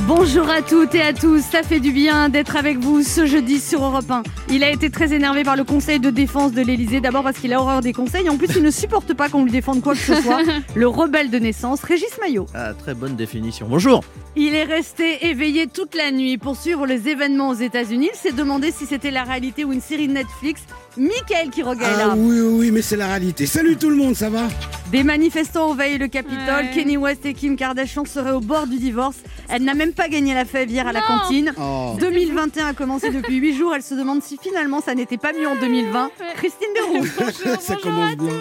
Bonjour à toutes et à tous, ça fait du bien d'être avec vous ce jeudi sur Europe 1. Il a été très énervé par le conseil de défense de l'Elysée, d'abord parce qu'il a horreur des conseils, et en plus il ne supporte pas qu'on lui défende quoi que ce soit. Le rebelle de naissance, Régis Maillot. Ah, très bonne définition. Bonjour. Il est resté éveillé toute la nuit pour suivre les événements aux États-Unis. Il s'est demandé si c'était la réalité ou une série de Netflix. Michael Quiroga est Ah là. oui, oui, oui, mais c'est la réalité. Salut tout le monde, ça va? Des manifestants envahissent le Capitole. Ouais. Kenny West et Kim Kardashian seraient au bord du divorce. Elle n'a même pas gagné la fève hier à la Non. cantine. Oh. 2021 a commencé depuis 8 jours. Elle se demande si finalement ça n'était pas mieux en 2020. Christine Béroux. Ça commence bien.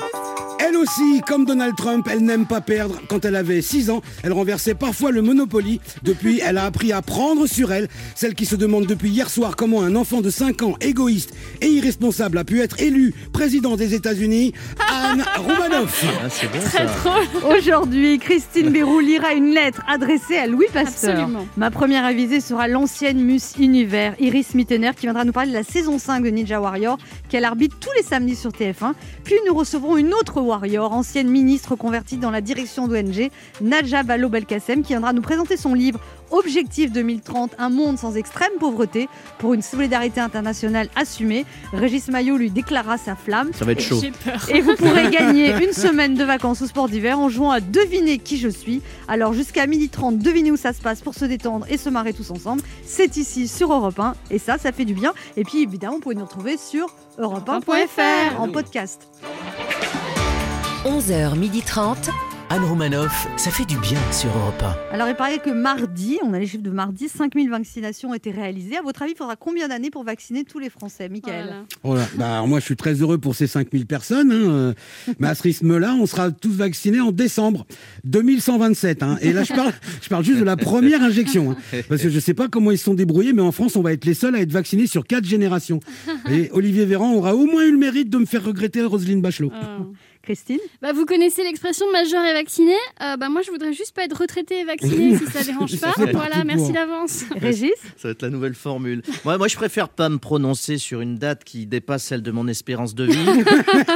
Elle aussi, comme Donald Trump, elle n'aime pas perdre. Quand elle avait 6 ans, elle renversait parfois le Monopoly. Depuis, elle a appris à prendre sur elle. Celle qui se demande depuis hier soir comment un enfant de 5 ans, égoïste et irresponsable, a pu être élu président des États-Unis, Anne Romanoff. Ah, c'est bon ça. Aujourd'hui, Christine Béroux lira une lettre adressée à Louis Pasteur. Absolument. Ma première avisée sera l'ancienne Miss Univers, Iris Mittener, qui viendra nous parler de la saison 5 de Ninja Warrior, qu'elle arbitre tous les samedis sur TF1. Puis nous recevrons une autre Warrior, ancienne ministre convertie dans la direction d'ONG, Nadja Balo Belkacem, qui viendra nous présenter son livre Objectif 2030, un monde sans extrême pauvreté pour une solidarité internationale assumée. Régis Maillot lui déclara sa flamme. Ça va être chaud. Et vous pourrez gagner une semaine de vacances au sport d'hiver en jouant à deviner qui je suis. Alors jusqu'à 12h30, devinez où ça se passe pour se détendre et se marrer tous ensemble. C'est ici sur Europe 1 et ça, ça fait du bien. Et puis évidemment, vous pouvez nous retrouver sur europe1.fr en podcast. 11h30. Anne Romanoff. Ça fait du bien sur Europe Alors il paraît que mardi, on a les chiffres de mardi, 5000 vaccinations ont été réalisées. À votre avis, il faudra combien d'années pour vacciner tous les Français, Michael Voilà. Oh là, bah, alors moi, je suis très heureux pour ces 5000 personnes. hein, euh, Mais à ce rythme-là, on sera tous vaccinés en décembre 2127. hein. Et là, je parle, je parle juste de la première injection. hein. Parce que je ne sais pas comment ils se sont débrouillés, mais en France, on va être les seuls à être vaccinés sur quatre générations. Et Olivier Véran aura au moins eu le mérite de me faire regretter Roselyne Bachelot. Ah. Christine? Bah, vous connaissez l'expression majeur et vacciné Euh, bah, Moi, je voudrais juste pas être retraité et vacciné si ça dérange Ça pas. Voilà, merci d'avance. Régis? Ça va être la nouvelle formule. Moi, moi, je préfère pas me prononcer sur une date qui dépasse celle de mon espérance de vie.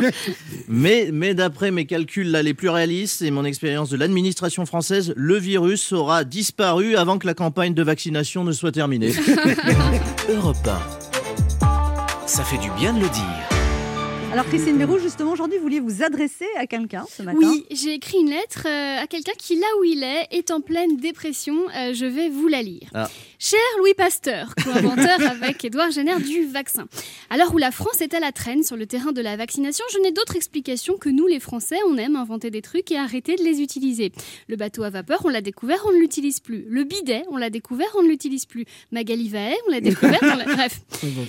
mais mais d'après mes calculs là, les plus réalistes et mon expérience de l'administration française, le virus aura disparu avant que la campagne de vaccination ne soit terminée. 1. Europe 1. Ça fait du bien de le dire. Alors Christine Béroux, justement, aujourd'hui, vous vouliez vous adresser à quelqu'un ce matin Oui, j'ai écrit une lettre euh, à quelqu'un qui, là où il est, est en pleine dépression. Euh, je vais vous la lire. Ah. Cher Louis Pasteur, co-inventeur avec Édouard Jenner du vaccin. L'heure où la France est à la traîne sur le terrain de la vaccination, je n'ai d'autre explication que nous, les Français, on aime inventer des trucs et arrêter de les utiliser. Le bateau à vapeur, on l'a découvert, on ne l'utilise plus. Le bidet, on l'a découvert, on ne l'utilise plus. Magali Vahet, on l'a découvert, on l'a... Bref.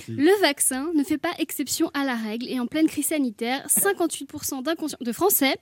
Le vaccin ne fait pas exception à la règle et en pleine crise sanitaire, 58% d'inconscients de Français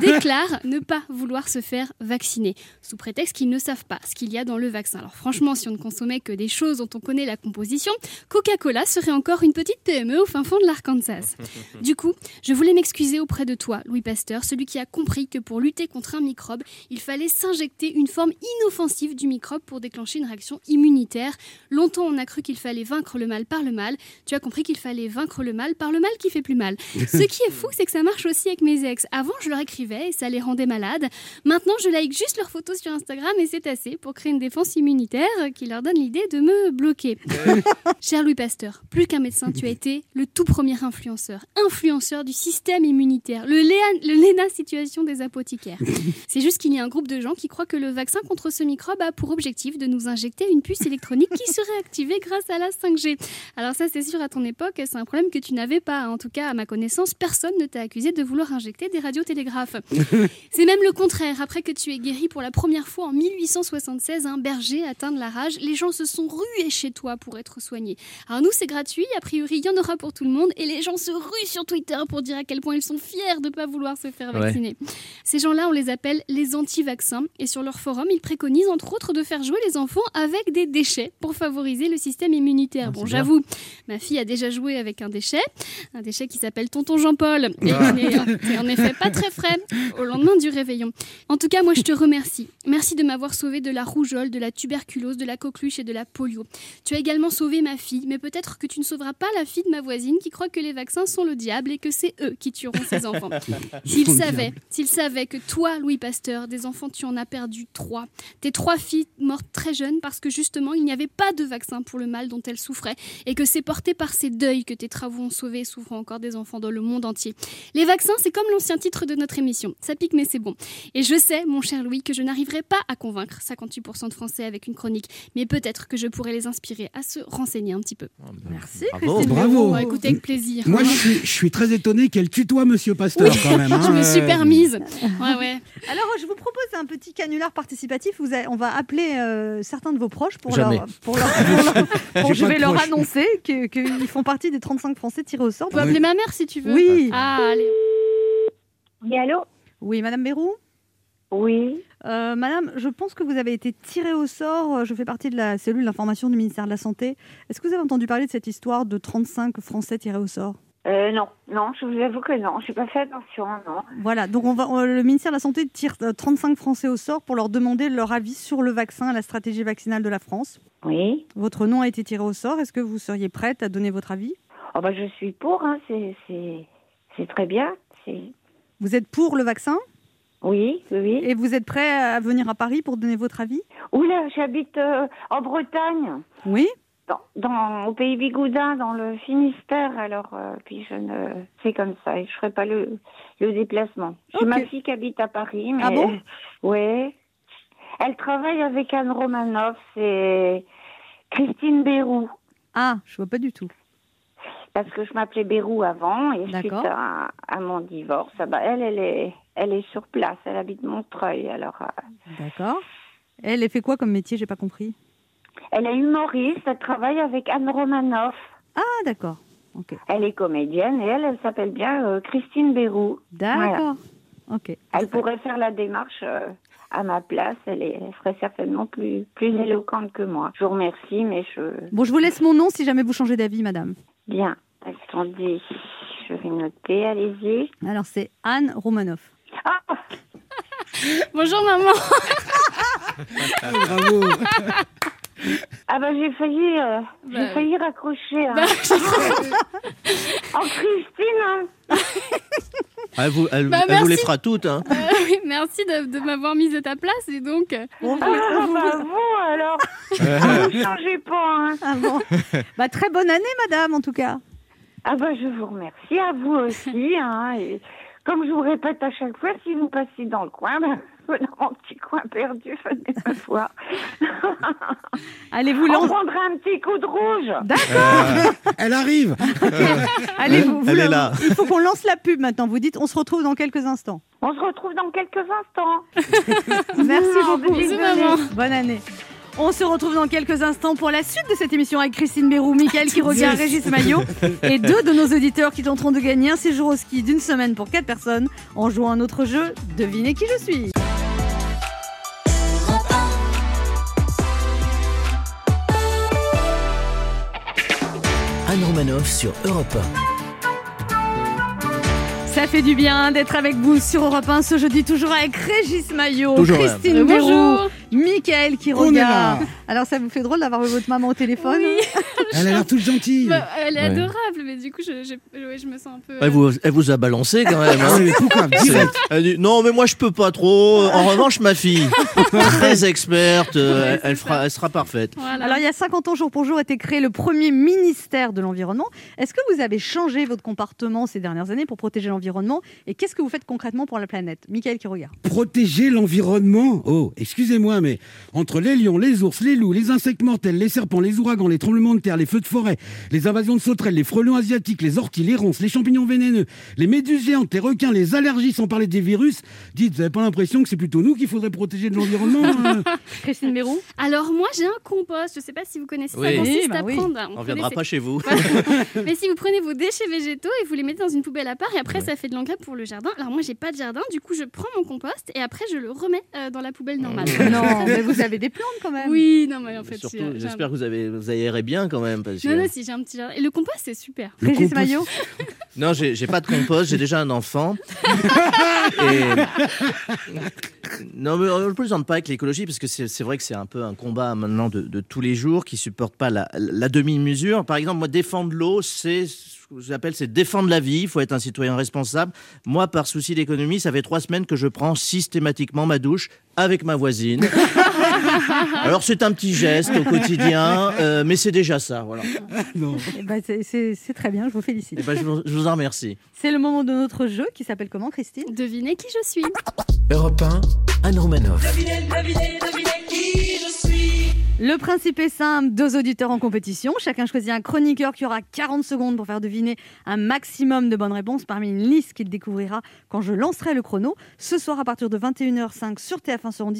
déclarent ne pas vouloir se faire vacciner, sous prétexte qu'ils ne savent pas ce qu'il y a dans le vaccin. Alors franchement, si on ne consommait que des choses dont on connaît la composition, Coca-Cola serait encore une petite PME au fin fond de l'Arkansas. Du coup, je voulais m'excuser auprès de toi, Louis Pasteur, celui qui a compris que pour lutter contre un microbe, il fallait s'injecter une forme inoffensive du microbe pour déclencher une réaction immunitaire. Longtemps, on a cru qu'il fallait vaincre le mal par le mal. Tu as compris qu'il fallait vaincre le mal par le mal qui fait plus mal. Ce qui est fou, c'est que ça marche aussi avec mes ex. Avant, je leur écrivais et ça les rendait malades. Maintenant, je like juste leurs photos sur Instagram et c'est assez pour créer une défense immunitaire qui leur donne l'idée de me bloquer. Cher Louis Pasteur, plus qu'un médecin, tu as été le tout premier influenceur. Influenceur du système immunitaire. Le, Léa- le Léna situation des apothicaires. C'est juste qu'il y a un groupe de gens qui croient que le vaccin contre ce microbe a pour objectif de nous injecter une puce électronique qui serait activée grâce à la 5G. Alors ça, c'est sûr, à ton époque, c'est un problème que tu n'avais pas. En tout cas, à ma connaissance, personne ne t'a accusé de vouloir injecter des radiotélégraphes. C'est même le contraire. Après que tu aies guéri pour la première fois en 1876 un berger atteint de la rage, les gens se sont rués chez toi pour être soignés. Alors nous, c'est gratuit. A priori, il y en aura pour tout le monde. Et les gens se ruent sur Twitter pour dire à quel point ils sont fiers de ne pas vouloir se faire Ouais. vacciner. Ces gens-là, on les appelle les anti-vaccins. Et sur leur forum, ils préconisent entre autres de faire jouer les enfants avec des déchets pour favoriser le système immunitaire. Ah, bon, j'avoue, ma fille a déjà joué avec un déchet, un déchet qui s'appelle Tonton Jean-Paul, et qui n'est en effet pas très frais au lendemain du réveillon. En tout cas, moi, je te remercie. Merci de m'avoir sauvé de la rougeole, de la tuberculose, de la coqueluche coqueluche et de la polio. Tu as également sauvé ma fille, mais peut-être que tu ne sauveras pas la fille de ma voisine qui croit que les vaccins sont le diable et que c'est eux qui tueront ses enfants. S'il savait, s'il savait que toi, Louis Pasteur, des enfants, tu en as perdu trois. Tes trois filles mortes très jeunes parce que justement, il n'y avait pas de vaccin pour le mal dont elles souffraient et que c'est porté par ces deuils que tes travaux ont sauvé et souffrent encore des enfants dans le monde entier. Les vaccins, c'est comme l'ancien titre de notre émission. Ça pique, mais c'est bon. Et je sais, mon cher Louis, que je n'arriverai pas à convaincre 58% de Français avec une chronique, mais peut-être que je pourrais les inspirer à se renseigner un petit peu. Merci, Bravo. Christine Bravo. Béraud. Bon, écoutez, avec plaisir. Moi, je suis, je suis très étonné qu'elle tutoie Monsieur Pasteur quand même. hein. je me suis Euh, permise. Ouais, ouais. Alors, je vous propose un petit canular participatif. Vous on va appeler euh, certains de vos proches pour Jamais. leur. Pour leur, pour leur- pour- J'ai je vais leur annoncer que- qu'ils font partie des 35 Français tirés au sort. On peut appeler ma mère si tu veux. Oui. Ah, allez. Oui, allô? Oui, Madame Bérou? Oui. Euh, Madame, je pense que vous avez été tirée au sort. Euh, Je fais partie de la cellule d'information du ministère de la Santé. Est-ce que vous avez entendu parler de cette histoire de 35 Français tirés au sort? Euh, non, non, je vous avoue que non, j'ai pas fait attention, non. Voilà, donc on va, on- le ministère de la Santé tire euh, 35 Français au sort pour leur demander leur avis sur le vaccin, la stratégie vaccinale de la France. Oui. Votre nom a été tiré au sort. Est-ce que vous seriez prête à donner votre avis? Oh bah je suis pour, hein, c'est, très bien. Vous êtes pour le vaccin? Oui, oui, oui. et vous êtes prêt à venir à Paris pour donner votre avis? Oula, j'habite euh, en Bretagne, Oui dans, dans- au pays Bigoudin, dans le Finistère, alors euh, puis je ne... C'est comme ça, et je ferai pas le, le déplacement. J'ai Ok. ma fille qui habite à Paris, mais... Ah bon? Ouais. Elle travaille avec Anne Romanoff, c'est Christine Bérou. Ah, je vois pas du tout. parce que je m'appelais Bérou avant et suite à mon divorce, ah bah, elle, elle est, elle est sur place, elle habite Montreuil. Alors, euh, D'accord. Elle, elle fait quoi comme métier? J'ai pas compris. elle est humoriste, elle travaille avec Anne Romanoff. Ah, d'accord. Ok. Elle est comédienne et elle, elle s'appelle bien euh, Christine Bérou. D'accord. Ok. Elle pourrait faire la démarche euh, à ma place. Elle, est, elle serait certainement plus, plus éloquente que moi. Je vous remercie, mais je Bon, je vous laisse mon nom si jamais vous changez d'avis, madame. bien. Attendez, je vais noter. Allez-y. Alors, c'est Anne Romanoff. Ah, Bonjour maman. Ah, bravo. ah bah j'ai failli, euh, j'ai Bah, failli raccrocher. hein. Bah, Oh Christine, hein. Elle vous, elle, Bah, elle vous les fera toutes. Hein. Euh, oui, merci de, de m'avoir mise à ta place et donc. euh, Bon, vous- Ah, vous- bah vous alors Ah, Ne changez pas hein. Ah bon. Bah, très bonne année, madame, en tout cas. Ah bah je vous remercie, à vous aussi hein. Et comme je vous répète à chaque fois, si vous passez dans le coin, ben, dans mon petit coin perdu, venez me voir. Allez vous On lancer. prendra un petit coup de rouge D'accord. Elle arrive. Allez, vous, vous- Elle est là. Il faut qu'on lance la pub maintenant. Vous dites, on se retrouve dans quelques instants. On se retrouve dans quelques instants. Merci beaucoup. bisous, maman. Bonne année. On se retrouve dans quelques instants pour la suite de cette émission avec Christine Bérou, Mickaël qui regarde Yes. Régis Maillot et deux de nos auditeurs qui tenteront de gagner un séjour au ski d'une semaine pour quatre personnes en jouant à un autre jeu. Devinez qui je suis. Anne Romanoff sur Europe Ça fait du bien d'être avec vous sur Europe 1 ce jeudi, toujours avec Régis Maillot. Christine euh, Bérou, Mickaël qui On regarde. Alors ça vous fait drôle d'avoir votre maman au téléphone Oui. Elle a l'air toute gentille. Bah, elle est Ouais. adorable, mais du coup, je, je- ouais, je me sens un peu. Elle, vous, elle vous a balancé quand même. Ah hein. mais pourquoi. Elle dit, non, mais moi je peux pas trop. En revanche, ma fille, très experte, euh, Ouais, elle, fera, sera parfaite. voilà. Alors, il y a 50 ans, jour pour jour, a été créé le premier ministère de l'Environnement. Est-ce que vous avez changé votre comportement ces dernières années pour protéger l'environnement? Et qu'est-ce que vous faites concrètement pour la planète? Michael qui regarde. Protéger l'environnement? Oh, excusez-moi, mais entre les lions, les ours, les loups, les insectes mortels, les serpents, les ouragans, les tremblements de terre, les feux de forêt, les invasions de sauterelles, les frelons asiatiques, les orties, les ronces, les champignons vénéneux, les méduses géantes, les requins, les allergies, sans parler des virus, dites, vous n'avez pas l'impression que c'est plutôt nous qu'il faudrait protéger de l'environnement hein? Christine Bérou Alors, moi, j'ai un compost. Je sais pas si vous connaissez Oui. ça. consiste Oui, bah à oui. prendre. On vous viendra connaissez- pas chez vous. Mais si vous prenez vos déchets végétaux et vous les mettez dans une poubelle à part, et après, ça fait de l'engrais pour le jardin. Alors, moi, j'ai pas de jardin. Du coup, je prends mon compost et après, je le remets euh, dans la poubelle normale. Non, mais vous avez des plantes quand même. Oui, non, mais en fait, Surtout, j'espère que vous, avez, vous aérez bien quand même. Parce que... Non, non, si j'ai un petit jardin. Et le compost, c'est super. Le Régis compost- Maillot Non, j'ai j'ai pas de compost, j'ai déjà un enfant. Et Non, mais on ne plaisante pas avec l'écologie, parce que c'est c'est vrai que c'est un peu un combat maintenant de, de tous les jours qui supporte pas la, la demi-mesure. Par exemple, moi, défendre l'eau, c'est ce que j'appelle c'est défendre la vie. Il faut être un citoyen responsable. Moi, par souci d'économie, ça fait trois semaines que je prends systématiquement ma douche avec ma voisine. Alors c'est un petit geste au quotidien, euh, mais c'est déjà ça. Voilà. Non. Eh ben, c'est- très bien, je vous félicite. Et ben, je, vous, je vous en remercie. C'est le moment de notre jeu qui s'appelle comment, Christine? Devinez qui je suis. Europe 1, Anne Romanoff. Le principe est simple, deux auditeurs en compétition. Chacun choisit un chroniqueur qui aura 40 secondes pour faire deviner un maximum de bonnes réponses parmi une liste qu'il découvrira quand je lancerai le chrono. Ce soir, à partir de 21h05 sur TF1 seront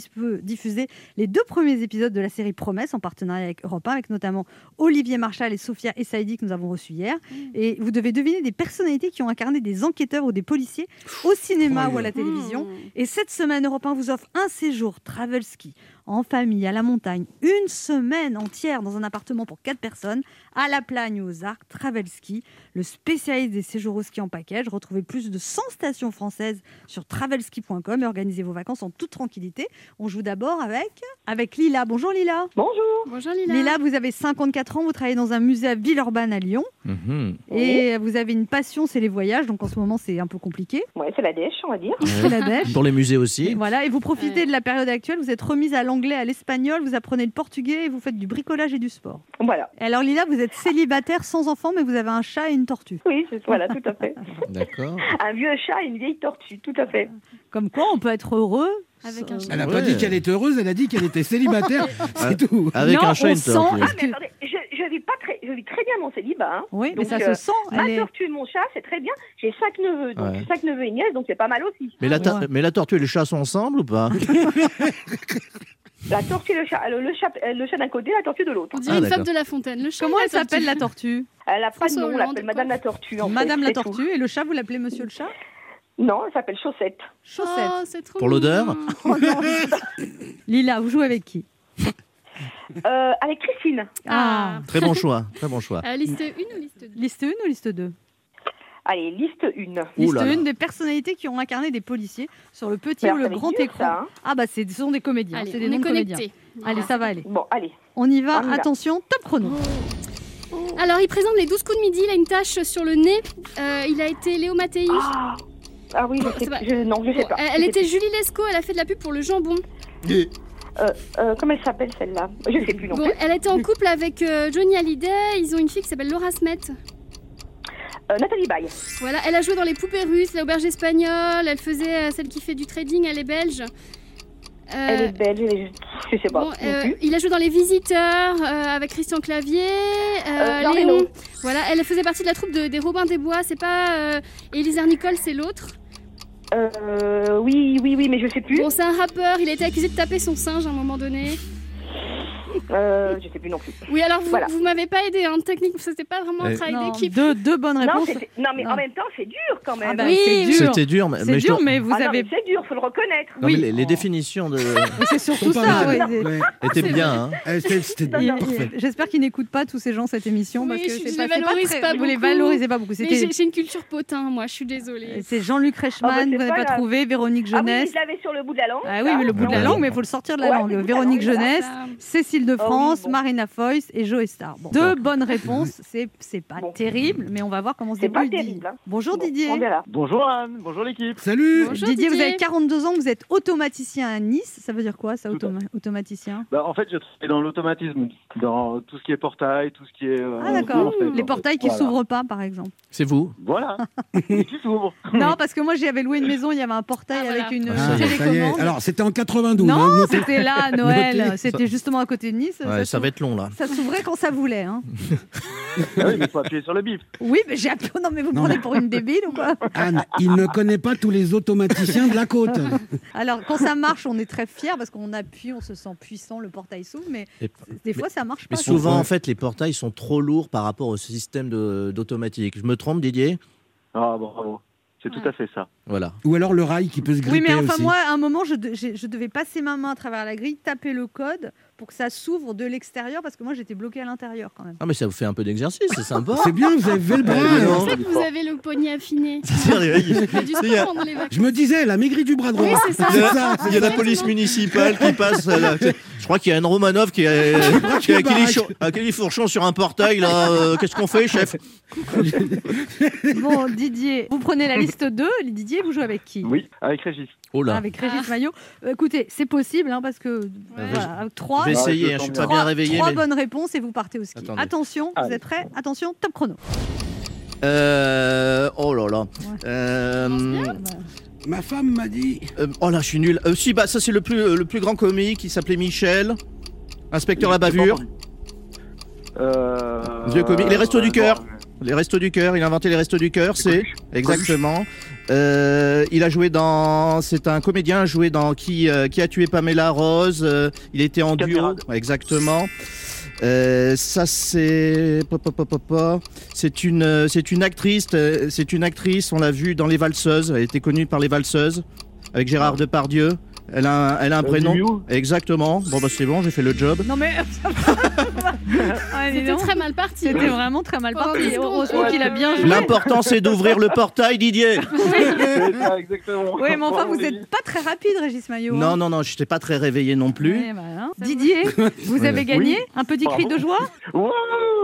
diffusés les deux premiers épisodes de la série Promesse en partenariat avec Europe 1, avec notamment Olivier Marchal et Sophia Essaidi que nous avons reçus hier. Et vous devez deviner des personnalités qui ont incarné des enquêteurs ou des policiers au cinéma Oh ou à la télévision. Et cette semaine, Europe 1 vous offre un séjour travel ski en famille, à la montagne, une semaine entière dans un appartement pour quatre personnes, à la Plagne ou aux Arcs, Travel Ski, le spécialiste des séjours au ski en package. Retrouvez plus de 100 stations françaises sur travelski.com et organisez vos vacances en toute tranquillité. On joue d'abord avec, avec Lila. Bonjour Lila. Bonjour. Bonjour Lila. Lila, vous avez 54 ans, vous travaillez dans un musée à Villeurbanne à Lyon Mhm. et vous avez une passion, c'est les voyages, donc en ce moment c'est un peu compliqué. Ouais, c'est la dèche, on va dire. C'est la dèche. Pour les musées aussi. Voilà, et vous profitez Ouais. de la période actuelle, vous êtes remise à l'anglais, à l'espagnol, vous apprenez le portugais et vous faites du bricolage et du sport. Voilà. Alors Lila, vous êtes célibataire sans enfant, mais vous avez un chat et une tortue. Oui, c'est- voilà, tout à fait. D'accord. Un vieux chat et une vieille tortue, tout à fait. Comme quoi, on peut être heureux. Avec un chat. Elle n'a Ouais. pas dit qu'elle était heureuse, elle a dit qu'elle était célibataire. C'est tout. Avec Non, un chat on et une sent- tortue. Ah, mais attendez, je, je vis pas très, je vis très bien mon célibat. Hein. Oui, mais Donc, ça euh, se sent. Ma est... tortue et mon chat, c'est très bien. J'ai cinq neveux, donc Ouais. cinq neveux et nièces, donc c'est pas mal aussi. Mais la, Ouais. mais la tortue et le chat sont ensemble ou pas? La tortue et le chat, le, le chat, euh, le chat d'un côté, la tortue de l'autre. On dirait Ah, une d'accord. fable de La Fontaine. Le chat Comment et elle la s'appelle la tortue Elle a pas de François nom, on Hollande, l'appelle Madame la tortue. En fait, Madame la c'est tout. tortue. Et le chat, vous l'appelez Monsieur le chat? Non, elle s'appelle Chaussette. Chaussette. Oh, c'est trop Pour l'odeur mignon. Oh. Lila, vous jouez avec qui? Euh, avec Christine. Ah. Très bon choix. Très bon choix. Euh, liste 1 ou liste 2 Liste 1 ou liste 2 Allez, liste 1. Ouh Liste là là. 1 des personnalités qui ont incarné des policiers sur le petit ou le grand dur, écran. ça, hein. Ah bah ce sont des comédiens, Allez, c'est on des comédiens. Allez, ça va aller. Bon, allez. On y va, On y va. attention, top chrono. Alors, il présente les 12 coups de midi. Il a une tache sur le nez. Euh, il a été Léo Mattei. Ah, ah oui, je Bon, sais je, Non, je sais pas. elle, était. Julie Lescaut. Elle a fait de la pub pour le jambon. Euh, euh, comment elle s'appelle celle-là? Je sais plus non Bon, plus. elle était en couple avec euh, Johnny Hallyday. Ils ont une fille qui s'appelle Laura Smet. Euh, Nathalie Baye. Voilà, elle a joué dans Les Poupées Russes, l'auberge espagnole. Elle faisait euh, celle qui fait du trading. Elle est belge. Euh, Elle est belge, elle est- je sais pas. Bon, euh, il a joué dans Les Visiteurs euh, avec Christian Clavier, Léon. Reno. Voilà, elle faisait partie de la troupe de- des Robins des Bois. C'est pas Élisère Nicole, c'est l'autre. Euh, oui, oui, oui, mais je sais plus. Bon, c'est un rappeur. Il a été accusé de taper son singe à un moment donné. Euh, je sais plus non plus. Oui, alors vous, Voilà. vous m'avez pas aidé. Hein, technique, c'était pas vraiment un Eh. travail d'équipe. deux, deux bonnes réponses. c'était- non, mais Non. en même temps, c'est dur quand même. Ah bah, Oui, c'est oui. dur. C'était dur, mais, dur, mais vous Ah avez. c'est dur, faut le reconnaître. Non, mais Oui. les, les définitions de... C'est surtout ça. mal. ouais. C'est bien. hein. C'était c'était parfait. J'espère qu'ils n'écoutent pas tous ces gens cette émission Oui, parce que je- c'est je pas, les c'est valorise très- pas vous les beaucoup. valorisez pas beaucoup. C'était j'ai une culture potin, moi, je suis désolée. c'est Jean-Luc Ah bah, Reichmann, vous n'avez pas trouvé, Véronique Ah oui, Jeunesse. je l'avais sur le bout de la langue. Ah oui, mais le bout de la langue, mais il faut le sortir de la langue. Véronique. Jeunesse, Cécile de Oh oui, France, bon. Marina Foïs et Joe Star. Bon, deux bonnes réponses, c'est c'est pas Bon. terrible, mais on va voir comment se C'est pas débrouille terrible, hein. Bonjour Bon, Didier. Bonjour Anne, bonjour l'équipe. Salut Bonjour, Didier, vous avez 42 ans, vous êtes automaticien à Nice. Ça veut dire quoi, ça, automaticien? Bah, en fait, je travaille dans l'automatisme, dans tout ce qui est portail, tout ce qui est. euh, Ah d'accord. Les fait. portails qui Voilà. s'ouvrent pas, par exemple. C'est vous Voilà. Et qui s'ouvre. Non, parce que moi j'avais loué une maison, il y avait un portail Ah, avec voilà. une Ah, Ah, télécommande. Alors, c'était en 92. non, hein, c'était là à Noël. C'était justement à côté Ouais, ça va être long là. ça s'ouvrait quand ça voulait. Hein. Ah oui, mais il faut appuyer sur le bip. Oui, mais j'ai appelé. Non, mais vous me Non, prenez mais- pour une débile ou quoi? Anne, il ne connaît pas tous les automaticiens de la côte. Alors, quand ça marche, on est très fiers parce qu'on appuie, on se sent puissant, le portail s'ouvre, mais Et- des fois ça marche pas. Mais souvent, en fait, les portails sont trop lourds par rapport au système d'automatique. Je me trompe, Didier? Ah, bravo. C'est tout à fait ça. Voilà. Ou alors le rail qui peut se gripper Oui, mais enfin, aussi. moi, à un moment, je, de- j'ai- je devais passer ma main à travers la grille, taper le code pour que ça s'ouvre de l'extérieur Parce que moi, j'étais bloquée à l'intérieur quand même. Ah, mais ça vous fait un peu d'exercice, c'est sympa. C'est bien, vous avez le bras. Non. C'est que vous avez le poignet affiné. Je me disais, elle a maigri du bras droit. Oui, c'est ça. il y a- ça, il y a la police municipale qui passe. là. Je crois qu'il y a une Romanov qui a, qui a le Kelly baraque. Four- a Kelly Fourchon sur un portail. là. Euh, Qu'est-ce qu'on fait, chef? Bon, Didier, vous prenez la liste 2. Didier, vous jouez avec qui? Oui, avec Régis. Oh là. Avec Régis Maillot. Euh, écoutez, c'est possible hein, parce que voilà, trois, Je vais essayer, je hein, je suis sens pas bien. bien réveillé. trois mais- bonnes réponses et vous partez au ski. Attendez. Attention, vous êtes prêts? Attention, top chrono. Euh, oh là là. Euh, Ma femme m'a dit. euh, oh là, je suis nul. Euh, si, bah, ça, c'est le plus, le plus grand comique. Il s'appelait Michel. Inspecteur la bavure. Euh, Vieux comique. Les Restos du Cœur. Les Restos du Cœur. Il a inventé les Restos du Cœur. C'est exactement. Euh, il a joué dans. C'est un comédien joué dans qui euh, qui a tué Pamela Rose. euh, il était en duo. Exactement. Euh, ça c'est c'est une c'est une actrice c'est une actrice on l'a vue dans les valseuses elle était connue par les valseuses avec Gérard Depardieu elle a un, elle a un Euh, prénom exactement bon bah c'est bon j'ai fait le job Non mais Ah, C'était très mal parti. C'était vraiment très mal parti. Heureusement qu'il a bien joué. l'important c'est d'ouvrir le portail Didier C'est ça, exactement. Oui, mais enfin, vous n'êtes pas très rapide, Régis Maillot. non hein. non non j'étais pas très réveillé non plus Ouais, voilà. Didier, vous avez gagné un petit cri de joie.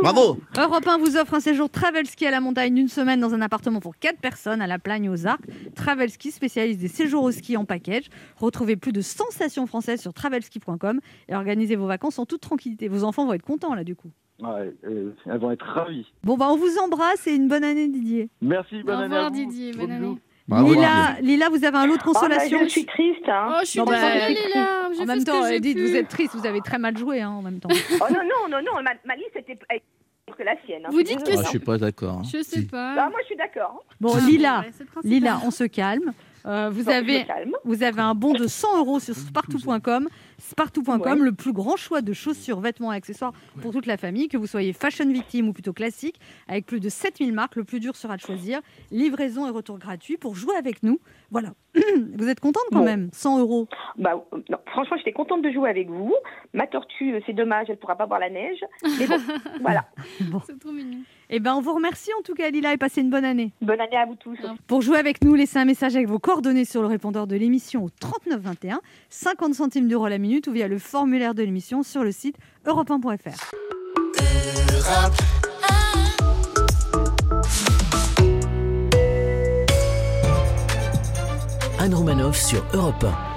Bravo Europe 1 vous offre un séjour Travel Ski à la montagne d'une semaine dans un appartement pour 4 personnes à la Plagne aux Arcs. Travel Ski spécialise des séjours au ski en package. Retrouvez plus de sensations françaises sur travelski.com et organisez vos vacances en toute tranquillité. Vos enfants vont être contents là du coup. Ouais, euh, elles vont être ravies. Bon bah on vous embrasse et une bonne année Didier. Merci, bonne Au année revoir vous. Didier, bonne année. Bravo, Lila, Lila, vous avez un lot de Oh, bah, consolation. je suis triste. Hein. Oh, je suis Non, bah. J'ai en fait même ce temps, dites, pu. vous êtes triste, vous avez très mal joué hein, en même temps. Oh non, non, non, non, ma, ma liste était que la sienne. hein, Vous je dites suis que Ah, je suis pas d'accord Je sais Ah, pas. moi, je suis d'accord. Bon, Ah, Lila, ouais. Lila, on se calme. Euh, vous Bon, avez. Vous avez un bon de 100 euros sur spartou.com. Spartou.com, Ouais. le plus grand choix de chaussures, vêtements et accessoires pour toute la famille, que vous soyez fashion victime ou plutôt classique, avec plus de 7000 marques. Le plus dur sera de choisir. Livraison et retour gratuit pour jouer avec nous. Voilà. vous êtes contente quand Bon. même 100 euros? Bah, euh, non, franchement, j'étais contente de jouer avec vous. Ma tortue, euh, c'est dommage, elle pourra pas voir la neige. Mais bon, voilà. C'est trop mignon. Eh ben, on vous remercie en tout cas, Lila, et passez une bonne année. Bonne année à vous tous. Pour jouer avec nous, laissez un message avec vos coordonnées sur le répondeur de l'émission au 3921, 50 centimes d'euros la minute ou via le formulaire de l'émission sur le site europe1.fr. Anne Romanoff sur Europe 1.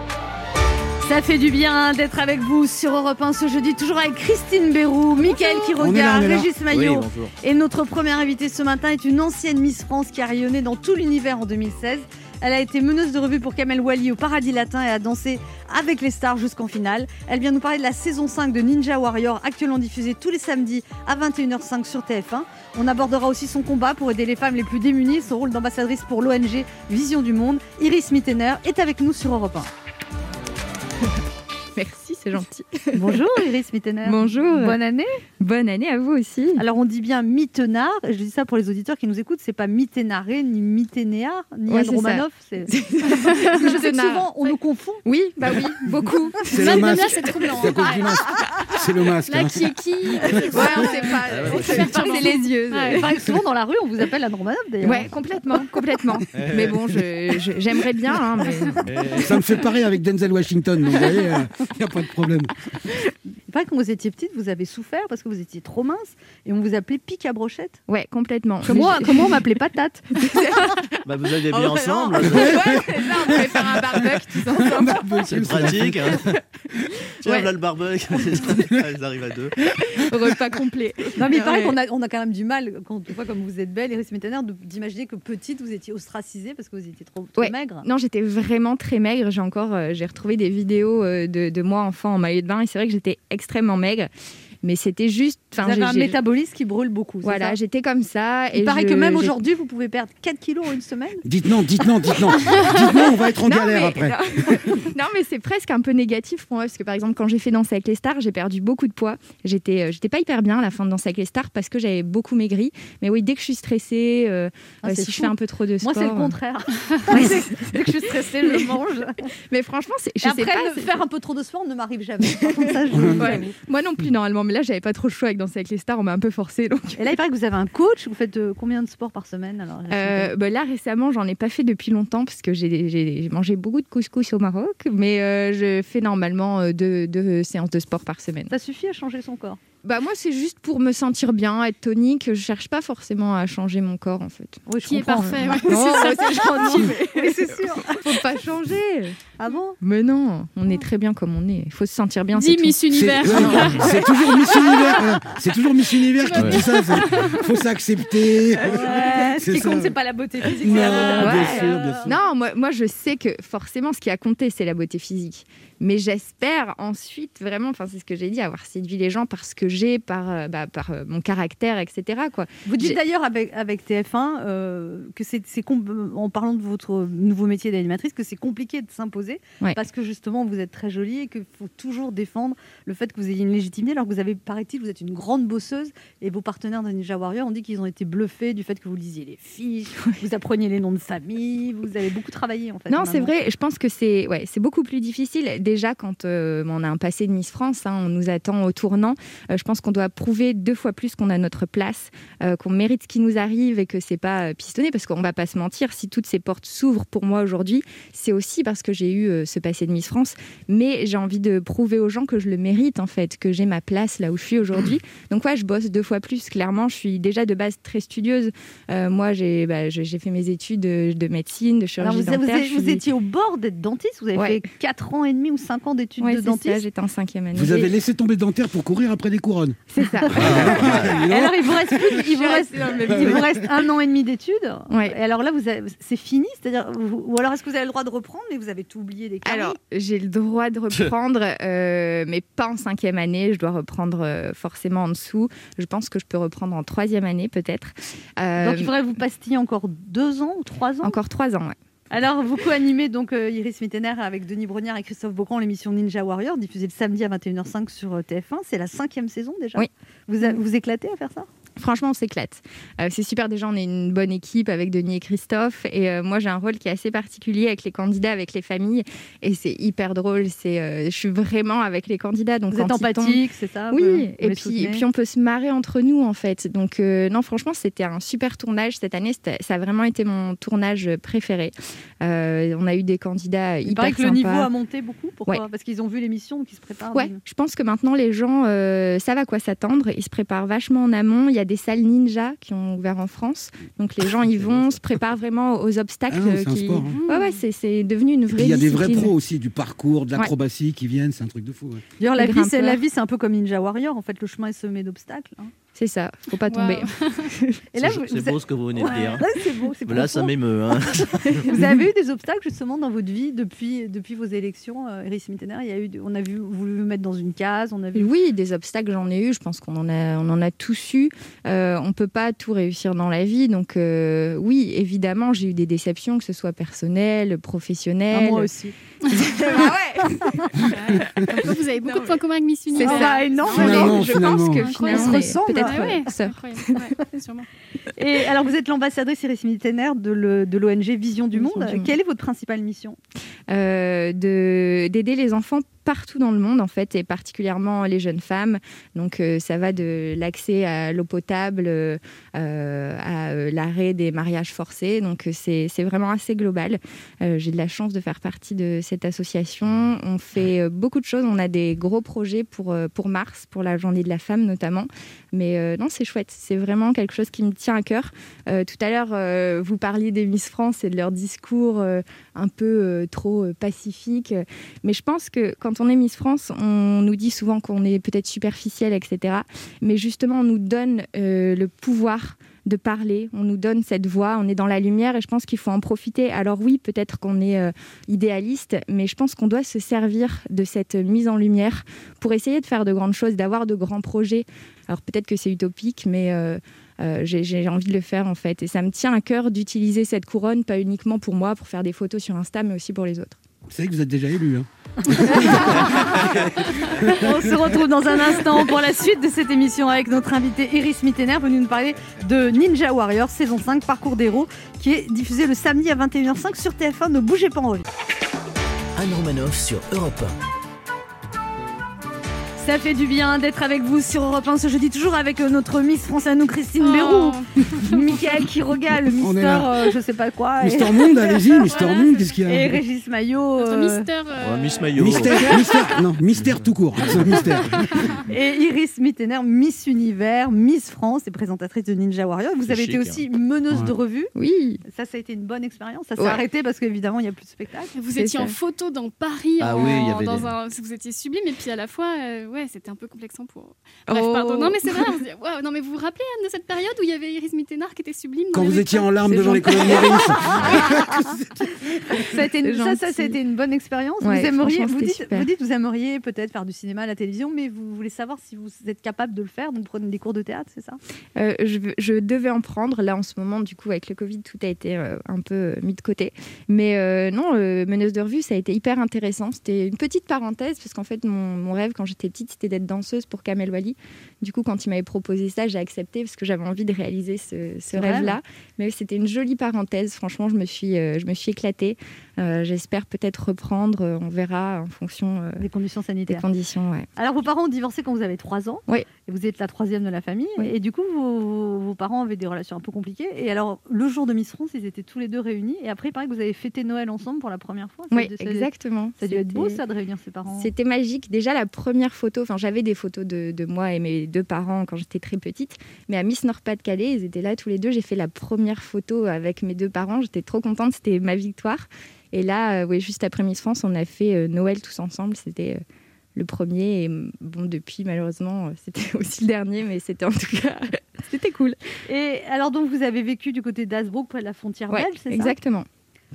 Ça fait du bien d'être avec vous sur Europe 1 ce jeudi, toujours avec Christine Bérou, Mickaël qui On est là, regarde, on est là. Régis Maillot. et notre première invitée ce matin est une ancienne Miss France qui a rayonné dans tout l'univers en 2016. Elle a été meneuse de revue pour Kamel Wally au Paradis Latin et a dansé avec les stars jusqu'en finale. Elle vient nous parler de la saison 5 de Ninja Warrior, actuellement diffusée tous les samedis à 21h05 sur TF1. On abordera aussi son combat pour aider les femmes les plus démunies, son rôle d'ambassadrice pour l'ONG Vision du Monde. Iris Mittener est avec nous sur Europe Merci, c'est gentil. 1. Bonjour Iris Mittener. Bonjour. Bonne année. Bonne année à vous aussi. Alors on dit bien mittenard, je dis ça pour les auditeurs qui nous écoutent, c'est pas mittenaré, ni mittenéard, ni Ouais, c'est je sais que Mittenard. souvent on nous confond. Oui, bah oui, beaucoup. C'est Même le masque. c'est troublant. C'est le masque. Là, hein. qui est qui Ouais, on sait pas. Ah ouais, c'est les yeux. Ouais. Souvent dans la rue on vous appelle Anne Romanoff d'ailleurs. Ouais, complètement, complètement. mais bon, je- je- j'aimerais bien, hein, mais Ça me fait pareil avec Denzel Washington. Donc, vous voyez, il n'y a pas de problème. Que quand vous étiez petite vous avez souffert parce que vous étiez trop mince et on vous appelait pique à brochette. ouais, complètement. Comme moi, comment on m'appelait patate bah, vous allez Ah bien ouais, ensemble. Ouais, on pouvait faire un barbecue tous ensemble. c'est pratique hein. tiens Ouais. voilà le barbecue ils arrivent à deux Repas complet. Non mais il paraît Ouais. qu'on a, on a quand même du mal quand on voit comme vous êtes belle, Iris Mittener, de- d'imaginer que petite vous étiez ostracisée parce que vous étiez trop, trop Ouais. maigre. Non, j'étais vraiment très maigre. J'ai encore, euh, j'ai retrouvé des vidéos euh, de, de moi en maillot de bain et c'est vrai que j'étais extrêmement maigre. Mais c'était juste. Vous avez un métabolisme qui brûle beaucoup. Voilà, j'étais comme ça. Il et paraît je- que même aujourd'hui, vous pouvez perdre 4 kilos en une semaine. Dites non, dites non, dites non. dites non, on va être en Non, galère mais- après. Non, non, mais c'est presque un peu négatif pour moi parce que par exemple quand j'ai fait Danser avec les stars, j'ai perdu beaucoup de poids. J'étais, euh, j'étais pas hyper bien à la fin de Danser avec les stars parce que j'avais beaucoup maigri. Mais oui, dès que je suis stressée, euh, Ah, euh, si je fais un peu trop de sport. Moi, c'est le contraire. Dès que je suis stressée, je mange. Mais franchement, c'est, Et je après, sais pas. c'est- faire un peu trop de sport ne m'arrive jamais. Ça, je- Ouais. Moi non plus normalement, mais là j'avais pas trop le choix avec Danser avec les stars, on m'a un peu forcé donc. Et là, il paraît que vous avez un coach. Vous faites euh, combien de sports par semaine alors Euh, bah là récemment, j'en ai pas fait depuis longtemps parce que j'ai, mangé beaucoup de couscous au Maroc, mais euh, je fais normalement euh, deux, deux séances de sport par semaine. Ça suffit à changer son corps? Bah moi c'est juste pour me sentir bien, être tonique. Je cherche pas forcément à changer mon corps en fait. Oui, je Qui est comprends. parfait. ouais. c'est gentil, mais Oui, c'est sûr. faut pas changer. Ah bon Mais non, on est très bien comme on est. Il faut se sentir bien. Dis c'est Miss C'est Univers. ouais, c'est toujours Miss Univers. voilà. C'est toujours Miss Univers qui dit ça. c'est- faut s'accepter. Ouais, ce C'est qui ça. compte, c'est pas la beauté physique. Non, c'est la beauté. bien Ouais. sûr, bien sûr. tout. Non, moi, moi je sais que forcément ce qui a compté c'est la beauté physique. Mais j'espère ensuite vraiment, enfin c'est ce que j'ai dit, avoir séduit les gens parce que j'ai, par, euh, bah, par euh, mon caractère, etc. Quoi. Vous dites d'ailleurs avec, avec TF1 euh, que c'est en parlant de votre nouveau métier d'animatrice que c'est compliqué de s'imposer Ouais. parce que justement vous êtes très jolie et qu'il faut toujours défendre le fait que vous ayez une légitimité alors que vous avez paraît-il vous êtes une grande bosseuse et vos partenaires de Ninja Warrior ont dit qu'ils ont été bluffés du fait que vous lisiez les fiches, vous appreniez les noms de famille, vous avez beaucoup travaillé en fait. Non, c'est vrai. Je pense que c'est ouais, beaucoup plus difficile. Déjà, quand euh, on a un passé de Miss France, hein, on nous attend au tournant. Euh, je pense qu'on doit prouver deux fois plus qu'on a notre place, euh, qu'on mérite ce qui nous arrive et que c'est pas pistonné. Parce qu'on va pas se mentir, si toutes ces portes s'ouvrent pour moi aujourd'hui, c'est aussi parce que j'ai eu euh, ce passé de Miss France. Mais j'ai envie de prouver aux gens que je le mérite en fait, que j'ai ma place là où je suis aujourd'hui. Donc ouais, je bosse deux fois plus. Clairement, je suis déjà de base très studieuse. Euh, moi, j'ai bah, fait mes études de, de médecine, de chirurgie vous, vous- dentaire. vous suis- étiez au bord d'être dentiste, vous avez Ouais. fait 4 ans et demi ou 5 ans d'études Ouais, de dentiste. j'étais en cinquième année. Vous avez Et- laissé tomber dentaire pour courir après des couronnes. C'est ça. Et alors il vous reste plus, il vous reste, il vous un an et demi d'études. Ouais. Et alors là, vous c'est fini, c'est-à-dire, ou alors est-ce que vous avez le droit de reprendre, mais vous avez tout oublié des caries Alors, j'ai le droit de reprendre, euh, mais pas en cinquième année. Je dois reprendre euh, forcément en dessous. Je pense que je peux reprendre en troisième année, peut-être. Euh, Donc il faudrait vous pastiller encore deux ans ou trois ans. Encore trois ans, ouais. Alors vous co-animez donc euh, Iris Mittener avec Denis Brognard et Christophe Beaugrand l'émission Ninja Warrior diffusée le samedi à 21h05 sur euh, TF1. C'est la cinquième saison déjà. Oui. Vous a- vous éclatez à faire ça? Franchement, on s'éclate. Euh, c'est super. Déjà, on est une bonne équipe avec Denis et Christophe. Et euh, moi, j'ai un rôle qui est assez particulier avec les candidats, avec les familles. Et c'est hyper drôle. C'est, euh, je suis vraiment avec les candidats. Donc Vous êtes empathique, c'est ça? Oui, vous- et puis, puis on peut se marrer entre nous en fait. Donc non, franchement, c'était un super tournage cette année. Ça a vraiment été mon tournage préféré. On a eu des candidats Il hyper paraît que le niveau a monté beaucoup. Pourquoi? Ouais. Parce qu'ils ont vu l'émission, donc ils se préparent. Ouais, je pense que maintenant les gens savent à quoi s'attendre. Ils se préparent vachement en amont. Il y a des salles ninja qui ont ouvert en France, donc les gens y vont, se préparent vraiment aux obstacles. Ah non, c'est un qui... sport, hein. Ouais, ouais, c'est, c'est devenu une vraie. Il y a des vrais pros aussi, du parcours, de Ouais. l'acrobatie qui viennent, c'est un truc de fou. ouais. D'ailleurs, la la vie, c'est un peu comme Ninja Warrior. En fait, le chemin est semé d'obstacles. hein. C'est ça. Faut pas tomber. Et là, C'est vous, c'est vous beau ce que vous venez de dire. Ouais, c'est beau, c'est là, ça m'émeut. hein. Vous avez eu des obstacles justement dans votre vie depuis, depuis vos élections, euh, Iris Mittener? Il y a eu, on a vu voulu vous mettre dans une case, on a vu. Oui, des obstacles, j'en ai eu. Je pense qu'on en a, on en a tous eu. Euh, on peut pas tout réussir dans la vie. Donc, euh, oui, évidemment, j'ai eu des déceptions, que ce soit personnelles, Ah, professionnelles. moi aussi. Comme vous avez beaucoup de points communs avec Miss C'est Univers. Ah, ça. énorme. Je finalement. pense que finalement, On se on est ressemble, peut-être Ah ouais, incroyable. Ouais, sûrement. Et alors, vous êtes l'ambassadrice Iris Mittener de l'ONG Vision du Vision Monde. du Monde. Quelle est votre principale mission? Euh, de d'aider les enfants partout dans le monde en fait et particulièrement les jeunes femmes. Donc euh, ça va de l'accès à l'eau potable euh, à euh, l'arrêt des mariages forcés. Donc c'est c'est vraiment assez global. J'ai de la chance de faire partie de cette association. On fait beaucoup de choses. On a des gros projets pour pour mars pour la journée de la femme notamment. Mais non c'est chouette. C'est vraiment quelque chose qui me tient à cœur. Tout à l'heure vous parliez des Miss France et de leur discours un peu trop pacifique. Mais je pense que quand on est Miss France, on nous dit souvent qu'on est peut-être superficiel, etc. Mais justement, on nous donne euh, le pouvoir de parler. On nous donne cette voix, on est dans la lumière et je pense qu'il faut en profiter. Alors oui, peut-être qu'on est euh, idéaliste, mais je pense qu'on doit se servir de cette mise en lumière pour essayer de faire de grandes choses, d'avoir de grands projets. Alors peut-être que c'est utopique, mais euh, j'ai envie de le faire en fait. Et ça me tient à cœur d'utiliser cette couronne, pas uniquement pour moi, pour faire des photos sur Insta, mais aussi pour les autres. Vous savez que vous êtes déjà élu. Hein. On se retrouve dans un instant pour la suite de cette émission avec notre invité Iris Mittener, venu nous parler de Ninja Warrior saison 5 Parcours d'héros qui est diffusé le samedi à 21h05 sur TF1. Ne bougez pas en revue. Anne Romanoff sur Europe Ça fait du bien d'être avec vous sur Europe 1 ce jeudi, toujours avec euh, notre Miss France à nous, Christine Oh. Bérou. Michael qui regale, le Mister, euh, je sais pas quoi. et- Mister Monde, allez-y, Mister Voilà, Monde, qu'est-ce qu'il y Et a Régis Maillot. Euh, Mister. euh, Ouais, Miss Maillot. Mystère, mystère, non, mystère tout court. Mystère. Et Iris Mittener, Miss Univers, Miss France et présentatrice de Ninja Warrior. Vous avez été aussi meneuse Ouais. de revue. Oui, Ça, ça a été une bonne expérience. Ça s'est Ouais. arrêté parce qu'évidemment, il n'y a plus de spectacle. Vous étiez ça. en photo dans Paris, Ah en- oui, il y avait dans des- un, vous étiez sublime et puis à la fois, euh, ouais, c'était un peu complexant pour. Bref, Oh. pardon. Non mais c'est vrai. On se dit, waouh, non mais vous vous rappelez Anne de cette période où il y avait Iris Mittenard qui était sublime Quand vous étiez en larmes devant les colonnes. Ça a été une, ça, ça, gentil. ça a été une bonne expérience. Ouais, vous aimeriez, vous c'était dites, super. vous dites, vous aimeriez peut-être faire du cinéma, à la télévision, mais vous voulez savoir si vous êtes capable de le faire. Donc, prenez des cours de théâtre, c'est ça? Euh, je, je devais en prendre. Là, en ce moment, du coup, avec le Covid, tout a été euh, un peu euh, mis de côté. Mais euh, non, euh, meneuse de revue, ça a été hyper intéressant. C'était une petite parenthèse, parce qu'en fait, mon, mon rêve quand j'étais petite, c'était d'être danseuse pour Kamel Wally. Du coup, quand il m'avait proposé ça, j'ai accepté parce que j'avais envie de réaliser ce, ce Ce rêve. rêve-là. Mais c'était une jolie parenthèse. Franchement, je me suis, euh, je me suis éclatée. Euh, J'espère peut-être reprendre. euh, on verra en fonction Des conditions des sanitaires. conditions. Ouais. Alors, vos parents ont divorcé quand vous avez 3 ans. Oui. Et vous êtes la troisième de la famille. Oui. Et du coup, vos, vos parents avaient des relations un peu compliquées. Et alors, le jour de Miss France, ils étaient tous les deux réunis. Et après, il paraît que vous avez fêté Noël ensemble pour la première fois. Ça Oui, ça exactement. Ça a dû être beau, ça, de réunir ses parents. C'était magique. Déjà, la première photo, enfin, j'avais des photos de, de moi et mes deux parents quand j'étais très petite, mais à Miss Nord-Pas-de-Calais, ils étaient là tous les deux. J'ai fait la première photo avec mes deux parents. J'étais trop contente, c'était ma victoire. Et là, euh, oui, juste après Miss France, on a fait euh, Noël tous ensemble. C'était euh, le premier. Et bon, depuis, malheureusement, c'était aussi le dernier, mais c'était en tout cas, c'était cool. Et alors, donc, vous avez vécu du côté d'Asbrook, près de la frontière Ouais, belge, c'est ça? exactement.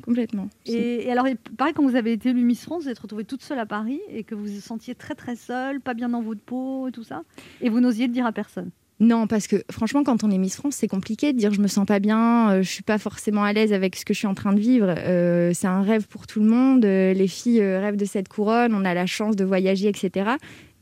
Complètement. Et, et alors, il paraît quand vous avez été élue Miss France, vous êtes retrouvée toute seule à Paris et que vous vous sentiez très très seule, pas bien dans votre peau et tout ça. Et vous n'osiez le dire à personne. Non, parce que franchement, quand on est Miss France, c'est compliqué de dire je me sens pas bien, euh, je suis pas forcément à l'aise avec ce que je suis en train de vivre. Euh, c'est un rêve pour tout le monde. euh, les filles rêvent de cette couronne, on a la chance de voyager, etc.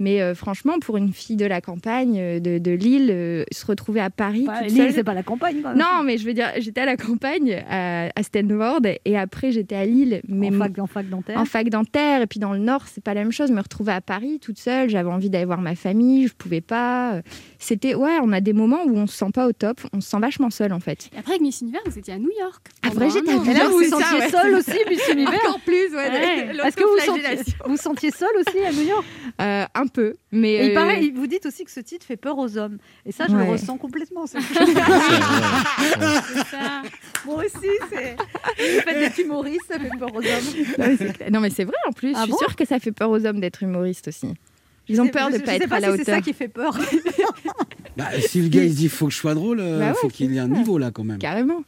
Mais euh, franchement, pour une fille de la campagne, euh, de, de Lille, euh, se retrouver à Paris Bah, toute Lille, seule- c'est pas la campagne. Quand même. Non, mais je veux dire, j'étais à la campagne, à, à Stanford, et après j'étais à Lille. Mais en fac, en fac dentaire. en fac dentaire et puis dans le nord c'est pas la même chose me retrouver à Paris toute seule j'avais envie d'aller voir ma famille je pouvais pas c'était ouais on a des moments où on se sent pas au top on se sent vachement seul en fait Et après avec Miss Univers, vous étiez à New York. Après, pendant j'étais à. New là, vous vous sentiez ouais. seule aussi, Miss Univers encore plus Ouais. ouais, Est-ce que vous sentiez, vous sentiez seule aussi à New York? Euh, un peu mais Et il euh, paraît, vous dites aussi que ce titre fait peur aux hommes. Et ça, je le ressens complètement. ça. Moi aussi, c'est. Le fait d'être humoriste, ça fait peur aux hommes. non, mais c'est clair. Non, mais c'est vrai en plus Ah je suis bon? sûre que ça fait peur aux hommes d'être humoristes aussi ils ont peur de je- pas être à la si C'est ça hauteur qui fait peur. Bah, si le gars il se dit faut que je sois drôle, euh, Bah ouais, faut qu'il y ait un niveau là quand même. carrément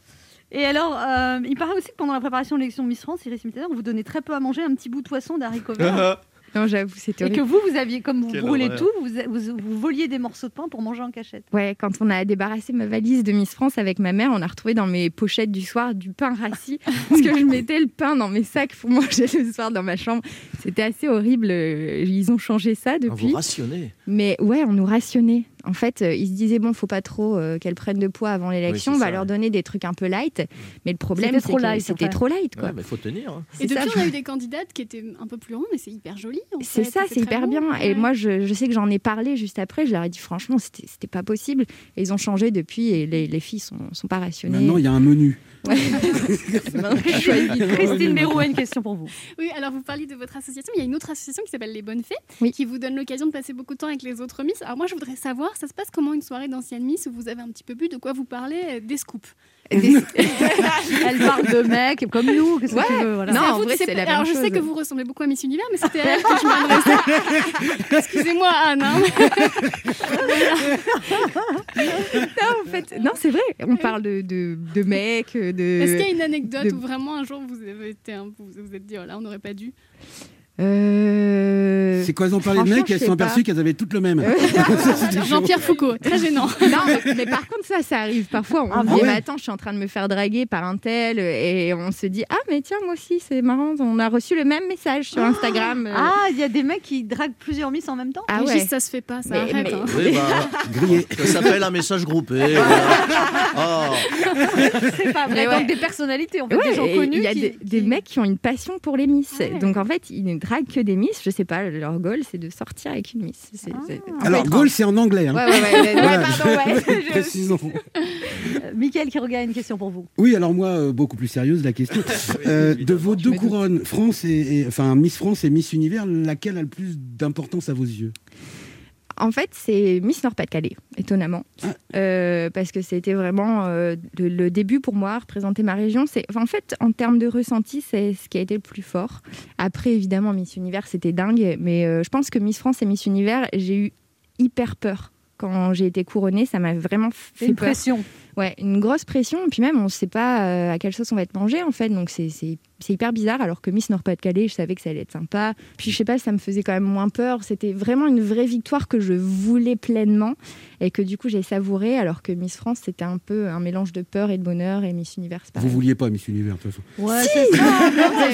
Et alors, euh, il paraît aussi que pendant la préparation de l'élection Miss France, Iris Mitterrand, vous donnait très peu à manger, un petit bout de poisson d'haricots verts. non j'avoue c'était Et que vous, vous aviez, comme vous Quelle brûlez horreur. tout, vous, vous, vous voliez des morceaux de pain pour manger en cachette. Ouais, quand on a débarrassé ma valise de Miss France avec ma mère, on a retrouvé dans mes pochettes du soir du pain rassis parce que je mettais le pain dans mes sacs pour manger le soir dans ma chambre. C'était assez horrible. Ils ont changé ça Ah, Vous depuis. rationnez. Mais ouais, on nous rationnait. En fait, euh, ils se disaient bon, faut pas trop euh, qu'elles prennent de poids avant l'élection, Oui, on va ça, leur ouais. donner des trucs un peu light. Mais le problème, C'était c'est trop que light, c'était enfin. trop light, quoi. Ouais, mais faut tenir. hein. Et depuis, ça, on a eu des candidates qui étaient un peu plus rondes et c'est hyper joli. C'est ça, et c'est hyper bien. Et Ouais. moi, je, je sais que j'en ai parlé juste après. Je leur ai dit, franchement, c'était c'était pas possible. Et ils ont changé depuis et les, les filles sont, sont pas rationnées. Maintenant il y a un menu. Ouais. Christine, a une question pour vous. Oui, alors vous parliez de votre association, mais il y a une autre association qui s'appelle Les Bonnes Fées, Oui. qui vous donne l'occasion de passer beaucoup de temps avec les autres Miss. Alors moi, je voudrais savoir, ça se passe comment une soirée d'ancienne Miss où vous avez un petit peu bu, de quoi vous parlez, euh, des scoops? Elle parle de mecs comme nous. Qu'est-ce que tu veux voilà. Non, en vrai, c'est la même Alors, je sais que vous ressemblez beaucoup à Miss Univers, mais c'était à elle que je m'adressais. Excusez-moi, Anne. hein. Non, en fait, non, c'est vrai. On parle de, de, de mecs, de. Est-ce qu'il y a une anecdote de- où vraiment un jour vous avez été vous vous êtes dit, oh là, on n'aurait pas dû? Euh, C'est quand elles ont parlé de mecs, elles se sont aperçues qu'elles avaient toutes le même. Jean-Pierre Foucault, très gênant. Non, mais, mais par contre, ça, ça arrive parfois. On Ah dit, Ouais. mais attends, je suis en train de me faire draguer par un tel, et on se dit, ah, mais tiens, moi aussi, c'est marrant, on a reçu le même message sur Instagram. euh. Ah, il y a des mecs qui draguent plusieurs miss en même temps Ah ouais. juste, ça se fait pas, ça Mais- arrête. mais- hein. Oui, bah, ça s'appelle un message groupé. Oh. C'est pas vrai. Ouais. Donc des personnalités, en fait, Ouais, des gens connus. Il y a qui- des, mecs qui ont une passion pour les miss. Ouais. Donc en fait, ils ne draguent que des miss. Je sais pas, leur goal, c'est de sortir avec une miss. C'est- c'est- Ah. Alors, Gaulle, c'est en anglais. hein. Ouais, ouais, ouais, ouais, ouais, Voilà. pardon, ouais. Je- Précisons. Euh, Michael qui regarde une question pour vous. Oui, alors moi, euh, beaucoup plus sérieuse la question. Euh, de vos deux couronnes, France et, et- enfin Miss France et Miss Univers, laquelle a le plus d'importance à vos yeux? En fait, c'est Miss Nord-Pas-de-Calais, étonnamment. Ah. Euh, parce que c'était vraiment euh, le, le début pour moi, représenter ma région. C'est, enfin, en fait, en termes de ressenti, c'est ce qui a été le plus fort. Après, évidemment, Miss Univers, c'était dingue. Mais euh, je pense que Miss France et Miss Univers, j'ai eu hyper peur. Quand j'ai été couronnée, ça m'a vraiment fait une peur. pression. Ouais, une grosse pression. Et puis même, on ne sait pas euh, à quelle sauce on va être mangé, en fait. Donc c'est c'est- c'est hyper bizarre. Alors que Miss Nord-Pas-de-Calais, je savais que ça allait être sympa. Puis je sais pas, ça me faisait quand même moins peur. C'était vraiment une vraie victoire que je voulais pleinement et que du coup j'ai savouré. Alors que Miss France, c'était un peu un mélange de peur et de bonheur. Et Miss Univers, c'est Vous pareil. vouliez pas Miss Univers, de toute façon. Ouais, c'est ça.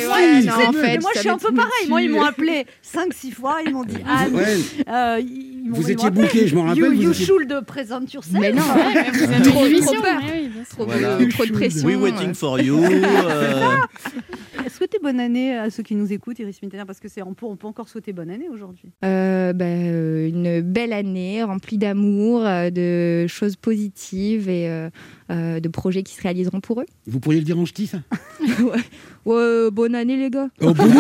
Si, ouais, non, en fait, moi, je suis un peu pareil. Moi, ils m'ont appelé 5-6 fois. Ils m'ont dit Anne. Ouais, euh, ils m'ont- Vous étiez booké, je m'en rappelle, You, you étiez- should present yourself. Mais non, Vous avez Trop- peur. oui, bien sûr. trop, Voilà. de, trop de pression. We waiting for you. euh, Souhaitez bonne année à ceux qui nous écoutent, Iris Mitterrand, parce que c'est on peut, on peut encore souhaiter bonne année aujourd'hui. Euh, bah, euh, une belle année remplie d'amour, euh, de choses positives et euh, de projets qui se réaliseront pour eux. Vous pourriez le dire en ch'ti, ça? Ouais, bonne année les gars. Oh, bon,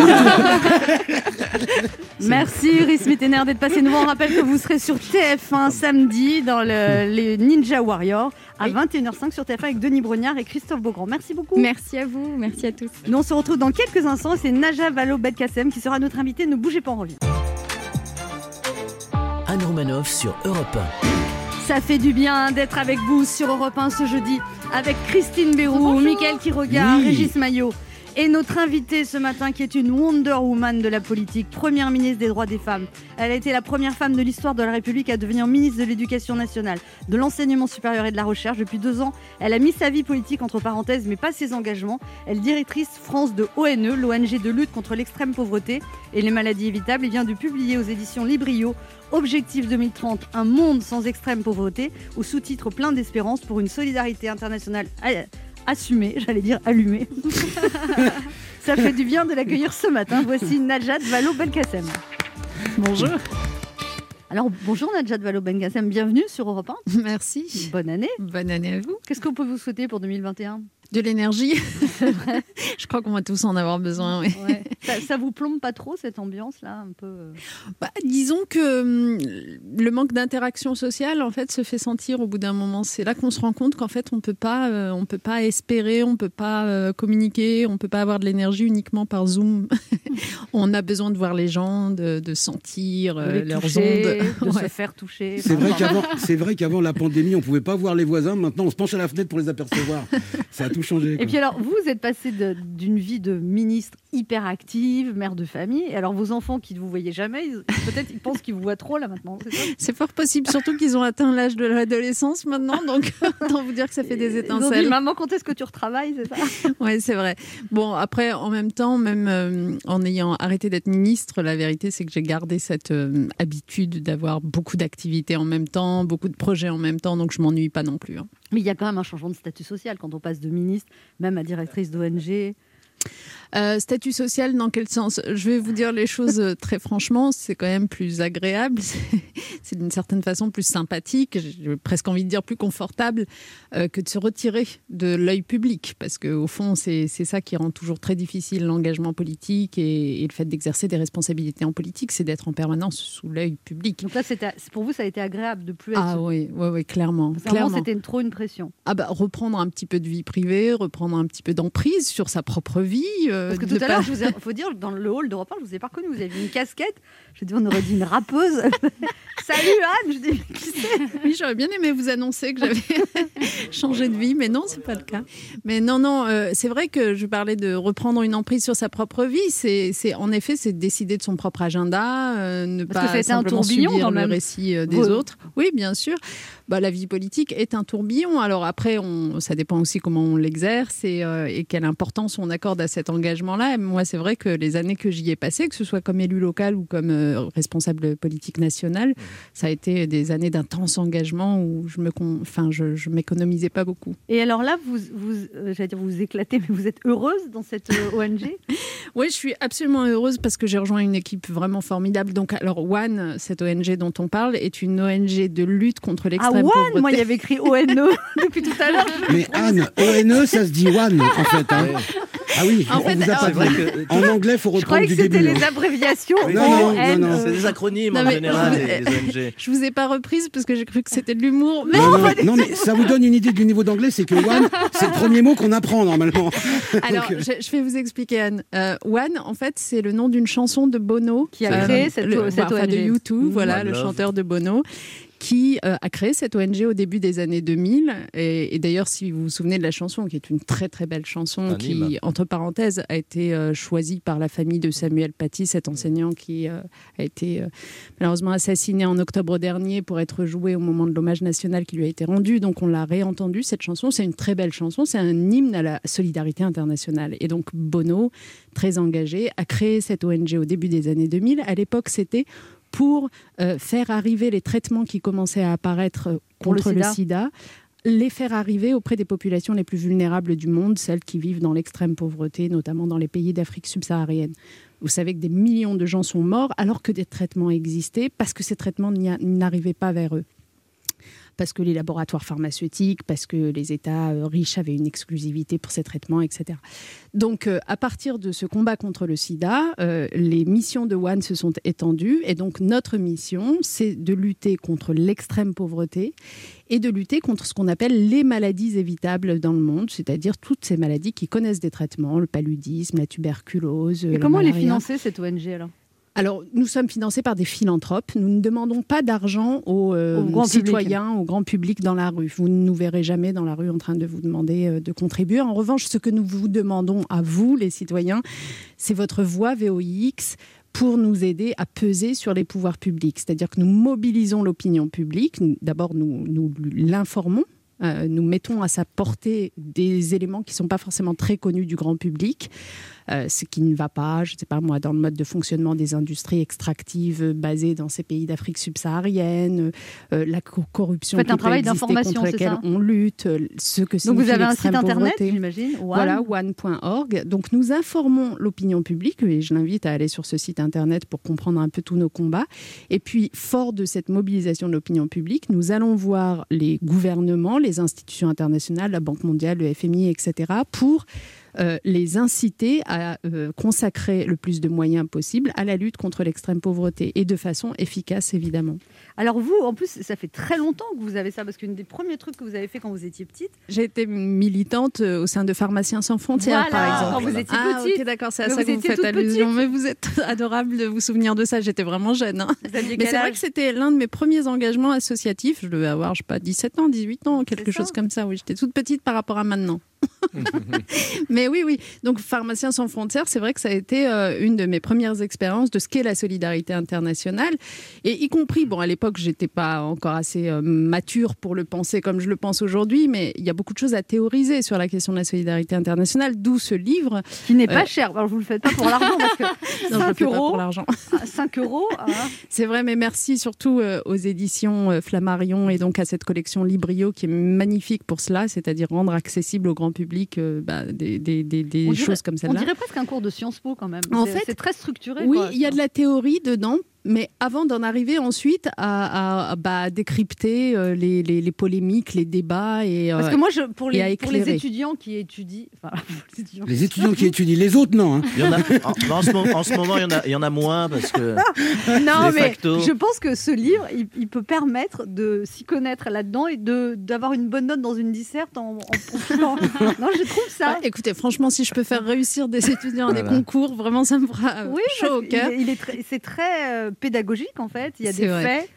Merci Iris Mitterrand d'être passé nous voir. On rappelle que vous serez sur TF1 samedi dans le- les Ninja Warriors à Oui. 21h05 sur TF1 avec Denis Brognard et Christophe Beaugrand. Merci beaucoup. Merci à vous, merci à tous. Nous on se retrouve dans quelques instants. C'est Naja Valo Belkacem qui sera notre invité. Ne bougez pas, on revient. Anne Romanoff sur Europe Ça fait du bien d'être avec vous sur Europe 1 ce jeudi avec Christine Bérou, Mickaël Quiroga, Oui. Régis Maillot et notre invitée ce matin qui est une Wonder Woman de la politique, première ministre des droits des femmes. Elle a été la première femme de l'histoire de la République à devenir ministre de l'Éducation nationale, de l'enseignement supérieur et de la recherche. Depuis deux ans, elle a mis sa vie politique entre parenthèses, mais pas ses engagements. Elle est directrice France de ONE, l'ONG de lutte contre l'extrême pauvreté et les maladies évitables. Elle vient de publier aux éditions Librio Objectif 2030, un monde sans extrême pauvreté, au sous-titre plein d'espérance pour une solidarité internationale a- assumée, j'allais dire allumée. Ça fait du bien de l'accueillir ce matin. Voici Najat Valo Belkacem. Bonjour. Alors bonjour Najat Valo Belkacem, bienvenue sur Europe 1. Merci. Bonne année. Bonne année à vous. Qu'est-ce qu'on peut vous souhaiter pour 2021 De l'énergie. Je crois qu'on va tous en avoir besoin. Ouais. ça, ça vous plombe pas trop cette ambiance là un peu euh Bah, disons que hum, le manque d'interaction sociale, en fait, se fait sentir au bout d'un moment. C'est là qu'on se rend compte qu'en fait, on peut pas, euh, on peut pas espérer, on peut pas euh, communiquer, on peut pas avoir de l'énergie uniquement par Zoom. on a besoin de voir les gens, de, de sentir euh, leurs toucher, ondes. de Ouais. se faire toucher. C'est vrai qu'avant, c'est vrai qu'avant la pandémie, on pouvait pas voir les voisins. Maintenant, on se penche à la fenêtre pour les apercevoir. Ça a tout changé. Et puis alors, vous êtes passé d'une vie de ministre hyper active, mère de famille, et alors vos enfants qui ne vous voyaient jamais, peut-être ils pensent qu'ils vous voient trop là maintenant, c'est fort possible, surtout qu'ils ont atteint l'âge de l'adolescence maintenant, donc autant vous dire que ça fait des Ils ont dit, étincelles. maman, quand est-ce que tu retravailles, c'est ça? Ouais, c'est vrai. Bon, après, en même temps, même euh, en ayant arrêté d'être ministre, la vérité, c'est que j'ai gardé cette euh, habitude d'avoir beaucoup d'activités en même temps, beaucoup de projets en même temps, donc je m'ennuie pas non plus. hein. Mais il y a quand même un changement de statut social quand on passe de ministre, même à directrice d'ONG. Euh, statut social, dans quel sens? Je vais vous dire les choses euh, très franchement, c'est quand même plus agréable, c'est- d'une certaine façon plus sympathique, j'ai presque envie de dire plus confortable euh, que de se retirer de l'œil public, parce qu'au fond, c'est ça qui rend toujours très difficile l'engagement politique et, et le fait d'exercer des responsabilités en politique, c'est d'être en permanence sous l'œil public. Donc là, pour vous, ça a été agréable de plus être. Ah oui, oui, oui, clairement. C'était trop une pression. Ah bah, reprendre un petit peu de vie privée, reprendre un petit peu d'emprise sur sa propre vie. euh, Parce que ne tout à l'heure, ai- faut dire, dans le hall d'Europe 1, je vous ai pas reconnu. Vous avez une casquette. Je dis, on aurait dit une rappeuse. Salut Anne. Je dis, qui c'est? Oui, j'aurais bien aimé vous annoncer que j'avais changé de vie, mais non, c'est pas le cas. Mais non, non, euh, c'est vrai que je parlais de reprendre une emprise sur sa propre vie. C'est, c'est en effet, c'est de décider de son propre agenda, euh, ne Parce pas été un simplement tourbillon, subir le récit euh, des autres. Oui, bien sûr. Bah, la vie politique est un tourbillon. Alors après, on, ça dépend aussi comment on l'exerce et, euh, et quelle importance on accorde à cet engagement-là. Et Moi, c'est vrai que les années que j'y ai passées, que ce soit comme élu local ou comme euh, responsable politique national, ça a été des années d'intense engagement où je me, con- enfin, je, je m'économisais pas beaucoup. Et alors là, vous, vous, euh, j'allais dire, vous vous éclatez, mais vous êtes heureuse dans cette euh, ONG Oui, je suis absolument heureuse parce que j'ai rejoint une équipe vraiment formidable. Donc, alors, One, cette ONG dont on parle, est une ONG de lutte contre Ah, l'extrême One pauvreté. Moi, il y avait écrit ONE depuis tout à l'heure. Mais Anne, ONE, ça se dit one, en fait. hein. Ah oui, En on fait, vous a pas C'est vrai que En anglais, il faut Je reprendre croyais que c'était les hein. abréviations Non, non, non, c'est des acronymes en général, les, ONG. Je vous ai pas reprise parce que j'ai cru que c'était de l'humour. Mais Non, mais ça vous donne une idée du niveau d'anglais, c'est que one, c'est le premier mot qu'on apprend normalement. Alors, euh, je, je vais vous expliquer, Anne. Euh, One, en fait, c'est le nom d'une chanson de Bono. Qui a créé cette- cette de. U2, voilà, One le Love. chanteur de Bono qui euh, a créé cette ONG au début des années 2000. Et, et d'ailleurs, si vous vous souvenez de la chanson, qui est une très très belle chanson, qui, entre parenthèses, a été euh, choisie par la famille de Samuel Paty, cet enseignant qui euh, a été malheureusement assassiné en octobre dernier pour être joué au moment de l'hommage national qui lui a été rendu. Donc on l'a réentendu, cette chanson. C'est une très belle chanson, c'est un hymne à la solidarité internationale. Et donc Bono, très engagé, a créé cette ONG au début des années 2000. À l'époque, c'était pour euh, faire arriver les traitements qui commençaient à apparaître euh, le contre le sida. sida. les faire arriver auprès des populations les plus vulnérables du monde, celles qui vivent dans l'extrême pauvreté, notamment dans les pays d'Afrique subsaharienne. Vous savez que des millions de gens sont morts alors que des traitements existaient parce que ces traitements n'arrivaient pas vers eux parce que les laboratoires pharmaceutiques, parce que les États euh, riches avaient une exclusivité pour ces traitements, etc. Donc, euh, à partir de ce combat contre le sida, euh, les missions de One se sont étendues. Et donc, notre mission, c'est de lutter contre l'extrême pauvreté et de lutter contre ce qu'on appelle les maladies évitables dans le monde, c'est-à-dire toutes ces maladies qui connaissent des traitements, le paludisme, la tuberculose. Et la comment elle est malaria. financée, cette ONG alors? Alors, nous sommes financés par des philanthropes. Nous ne demandons pas d'argent aux, euh, Au grand public. citoyens, au grand public dans la rue. Vous ne nous verrez jamais dans la rue en train de vous demander euh, de contribuer. En revanche, ce que nous vous demandons à vous, les citoyens, c'est votre voix VOIX pour nous aider à peser sur les pouvoirs publics. C'est-à-dire que nous mobilisons l'opinion publique. D'abord, nous, nous l'informons. Euh, nous mettons à sa portée des éléments qui ne sont pas forcément très connus du grand public, euh, ce qui ne va pas, je ne sais pas moi, dans le mode de fonctionnement des industries extractives basées dans ces pays d'Afrique subsaharienne, euh, la co- corruption qui un peut travail contre laquelle on lutte, euh, ce que Donc vous avez un site internet, j'imagine One. Voilà, one.org. Donc nous informons l'opinion publique et je l'invite à aller sur ce site internet pour comprendre un peu tous nos combats. Et puis, fort de cette mobilisation de l'opinion publique, nous allons voir les gouvernements, les institutions internationales, la Banque mondiale, le FMI, etc., pour euh, les inciter à euh, consacrer le plus de moyens possible à la lutte contre l'extrême pauvreté et de façon efficace, évidemment. Alors vous, en plus, ça fait très longtemps que vous avez ça, parce qu'une des premiers trucs que vous avez fait quand vous étiez petite, J'ai été militante euh, au sein de Pharmaciens sans frontières, Voilà, par exemple. quand vous étiez ah, petite. ok, d'accord, c'est à Mais ça vous que vous faites allusion. petite. Mais vous êtes adorable de vous souvenir de ça. J'étais vraiment jeune. hein. vous aviez Mais c'est vrai que c'était l'un de mes premiers engagements associatifs. Je devais avoir, je sais pas, 17 ans, 18 ans, quelque chose comme ça. Oui, j'étais toute petite par rapport à maintenant. Mais oui, oui. Donc, Pharmaciens sans frontières, c'est vrai que ça a été euh, une de mes premières expériences de ce qu'est la solidarité internationale. Et y compris, bon, à l'époque, j'étais pas encore assez euh, mature pour le penser comme je le pense aujourd'hui, mais il y a beaucoup de choses à théoriser sur la question de la solidarité internationale, d'où ce livre. Qui n'est pas Euh, cher. Alors vous le faites pas pour l'argent, parce que Non, je le 5 fais pas euros, pour l'argent. 5 euros, ah, C'est vrai, mais merci surtout euh, aux éditions euh, Flammarion et donc à cette collection Librio qui est magnifique pour cela, c'est-à-dire rendre accessible au grand public euh, bah, des, des des, des- des On dirait- choses comme On celle-là. dirait presque un cours de Sciences Po quand même. En C'est- fait, c'est très structuré. Oui, il y a de la théorie dedans, mais avant d'en arriver ensuite à, à- à, bah, décrypter euh, les, les- les polémiques, les débats et Parce euh, que moi, je, pour, les, pour les éclairer. étudiants qui étudient. enfin, pour les étudiants Les étudiants qui étudient, les autres, non. hein. Il y en a, en, en ce, moment, en ce moment, il y en a, il y en a moins parce que. Non, mais facto- je pense que ce livre, il, il peut permettre de s'y connaître là-dedans et de d'avoir une bonne note dans une disserte en, filant. Non, je trouve ça. Bah, écoutez, franchement, si je peux faire réussir des étudiants à des concours, vraiment, ça me fera Oui, chaud parce au cœur. est- il est très- c'est très euh, pédagogique en fait. Il y a des vrai. faits.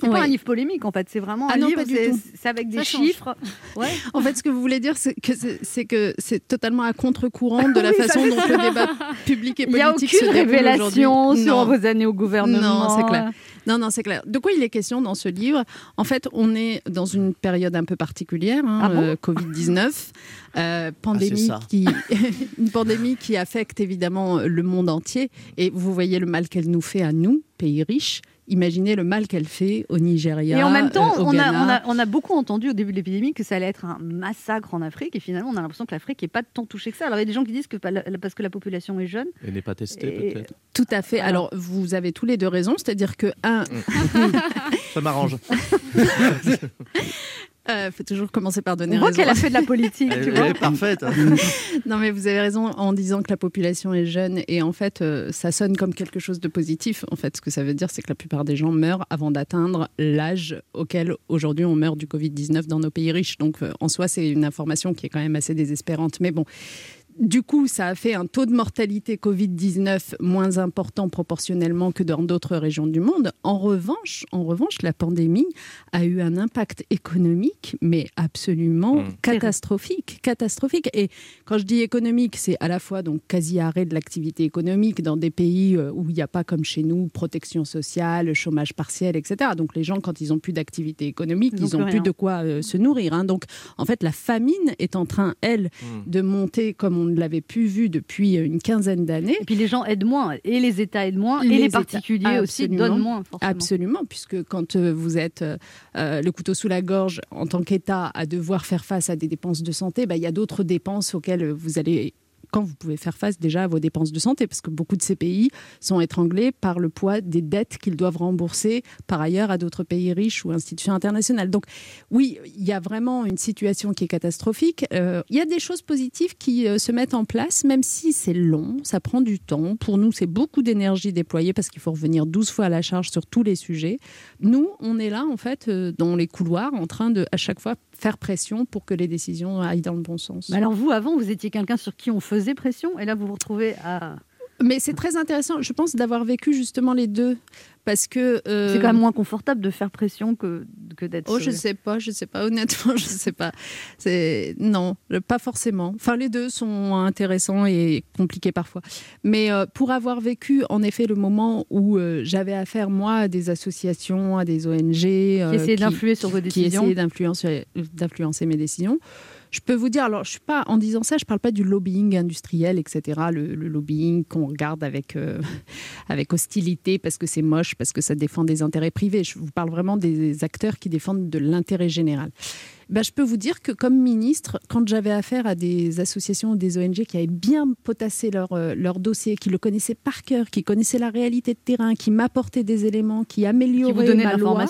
C'est Ouais. pas un livre polémique en fait. C'est vraiment Ah un non, livre. pas du C'est tout. c'est avec des Ça chiffres. Ouais. En fait, ce que vous voulez dire, c'est que c'est c'est que c'est totalement à contre-courant de la Oui, façon dont le débat public et Il n'y a politique se aucune déroule révélation sur Non. vos années au gouvernement. Non, c'est clair. Non, non, c'est clair. De quoi il est question dans ce livre? En fait, on est dans une période un peu particulière, hein, Ah bon? euh, Covid-19, euh, pandémie ça. qui, une pandémie qui affecte évidemment le monde entier. Et vous voyez le mal qu'elle nous fait à nous, pays riches. Imaginez le mal qu'elle fait au Nigeria. Et en même temps, euh, on, a, Ghana. on, a, on a beaucoup entendu au début de l'épidémie que ça allait être un massacre en Afrique. Et finalement, on a l'impression que l'Afrique n'est pas tant touchée que ça. Alors, il y a des gens qui disent que parce que la population est jeune. Et n'est pas testé Et- peut-être. Tout à fait. Alors- Alors, vous avez tous les deux raison. C'est-à-dire que, un, Ça m'arrange. euh, faut toujours commencer par donner On voit raison. qu'elle a fait de la politique. Elle, tu elle vois. est parfaite. hein. Non, mais vous avez raison en disant que la population est jeune et en fait, euh, ça sonne comme quelque chose de positif. En fait, ce que ça veut dire, c'est que la plupart des gens meurent avant d'atteindre l'âge auquel aujourd'hui on meurt du Covid-19 dans nos pays riches. Donc, euh, en soi, c'est une information qui est quand même assez désespérante. Mais bon. Du coup, ça a fait un taux de mortalité Covid-19 moins important proportionnellement que dans d'autres régions du monde. En revanche, en revanche, la pandémie a eu un impact économique, mais absolument Mmh. catastrophique, catastrophique. Et quand je dis économique, c'est à la fois donc quasi arrêt de l'activité économique dans des pays euh, où il n'y a pas comme chez nous protection sociale, chômage partiel, etc. Donc les gens, quand ils ont plus d'activité économique, Ils ont ils ont plus de quoi euh, se nourrir. hein. Donc en fait, la famine est en train, elle, Mm. de monter comme on ne l'avait plus vu depuis euh, une quinzaine d'années. Et puis les gens aident moins. Et les États aident moins. et Les les États- particuliers aussi donnent moins, forcément. Absolument, puisque quand euh, vous êtes euh, euh, le couteau sous la gorge en tant qu'État à devoir faire face à des dépenses de santé, bah, il y a d'autres dépenses auxquelles vous allez quand vous pouvez faire face déjà à vos dépenses de santé, parce que beaucoup de ces pays sont étranglés par le poids des dettes qu'ils doivent rembourser par ailleurs à d'autres pays riches ou institutions internationales. Donc oui, il y a vraiment une situation qui est catastrophique. Euh, il y a des choses positives qui euh, se mettent en place, même si c'est long, ça prend du temps. Pour nous, c'est beaucoup d'énergie déployée parce qu'il faut revenir 12 fois à la charge sur tous les sujets. Nous, on est là, en fait, euh, dans les couloirs, en train de, à chaque fois, faire pression pour que les décisions aillent dans le bon sens. Mais alors vous, avant, vous étiez quelqu'un sur qui on faisait pression. Et là, vous vous retrouvez à... Mais c'est très intéressant, je pense, d'avoir vécu justement les deux. Parce que. euh, C'est quand même moins confortable de faire pression que, que d'être... Oh, je sais pas, je sais pas, honnêtement, je sais pas. C'est non, pas forcément. Enfin, les deux sont intéressants et compliqués parfois. Mais euh, pour avoir vécu, en effet, le moment où euh, j'avais affaire moi à des associations, à des ONG, Qui euh, essayaient d'influer sur vos qui décisions. essayaient d'influencer, d'influencer mes décisions. Je peux vous dire, alors je suis pas en disant ça, je parle pas du lobbying industriel, etc. Le, le lobbying qu'on regarde avec euh, avec hostilité parce que c'est moche, parce que ça défend des intérêts privés. Je vous parle vraiment des acteurs qui défendent de l'intérêt général. Ben, je peux vous dire que comme ministre, quand j'avais affaire à des associations ou des ONG qui avaient bien potassé leur, euh, leur dossier, qui le connaissaient par cœur, qui connaissaient la réalité de terrain, qui m'apportaient des éléments, qui Qui amélioraient vous donnait de ma loi,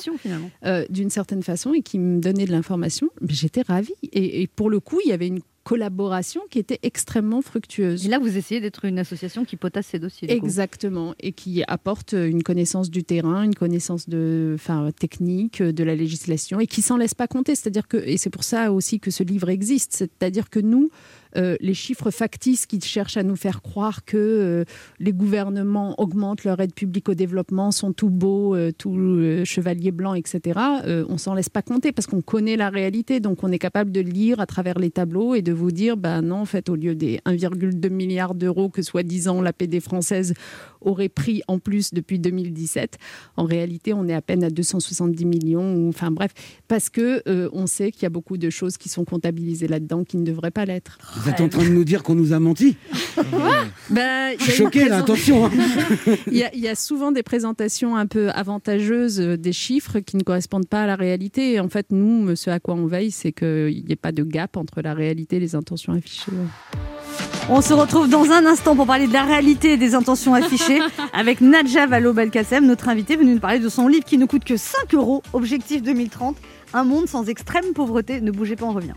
euh, d'une certaine façon et qui me donnait de l'information, j'étais ravie. Et, et pour le coup, il y avait une collaboration qui était extrêmement fructueuse. Et là, vous essayez d'être une association qui potasse ces dossiers. Exactement, et qui apporte une connaissance du terrain, une connaissance de, enfin, technique, de la législation, et qui s'en laisse pas compter. C'est-à-dire que, et c'est pour ça aussi que ce livre existe, c'est-à-dire que nous, euh, les chiffres factices qui cherchent à nous faire croire que euh, les gouvernements augmentent leur aide publique au développement, sont tout beaux, euh, tout euh, chevalier blanc, etc., euh, on s'en laisse pas compter parce qu'on connaît la réalité, donc on est capable de lire à travers les tableaux et de vous dire, ben non, en fait, au lieu des 1,2 milliard d'euros que soi-disant la PD française aurait pris en plus depuis 2017, en réalité, on est à peine à 270 millions, enfin bref, parce que on sait qu'il y a beaucoup de choses qui sont comptabilisées là-dedans qui ne devraient pas l'être. Vous êtes en train de nous dire qu'on nous a menti il y Je a suis une choqué, là, attention. hein. Il y, a, il y a souvent des présentations un peu avantageuses euh, des chiffres qui ne correspondent pas à la réalité. Et en fait, nous, ce à quoi on veille, c'est qu'il n'y ait pas de gap entre la réalité et les intentions affichées. On se retrouve dans un instant pour parler de la réalité et des intentions affichées avec Nadja Vallaud-Belkacem, notre invitée, venue nous parler de son livre qui ne coûte que 5 euros, Objectif 2030, un monde sans extrême pauvreté. Ne bougez pas, on revient.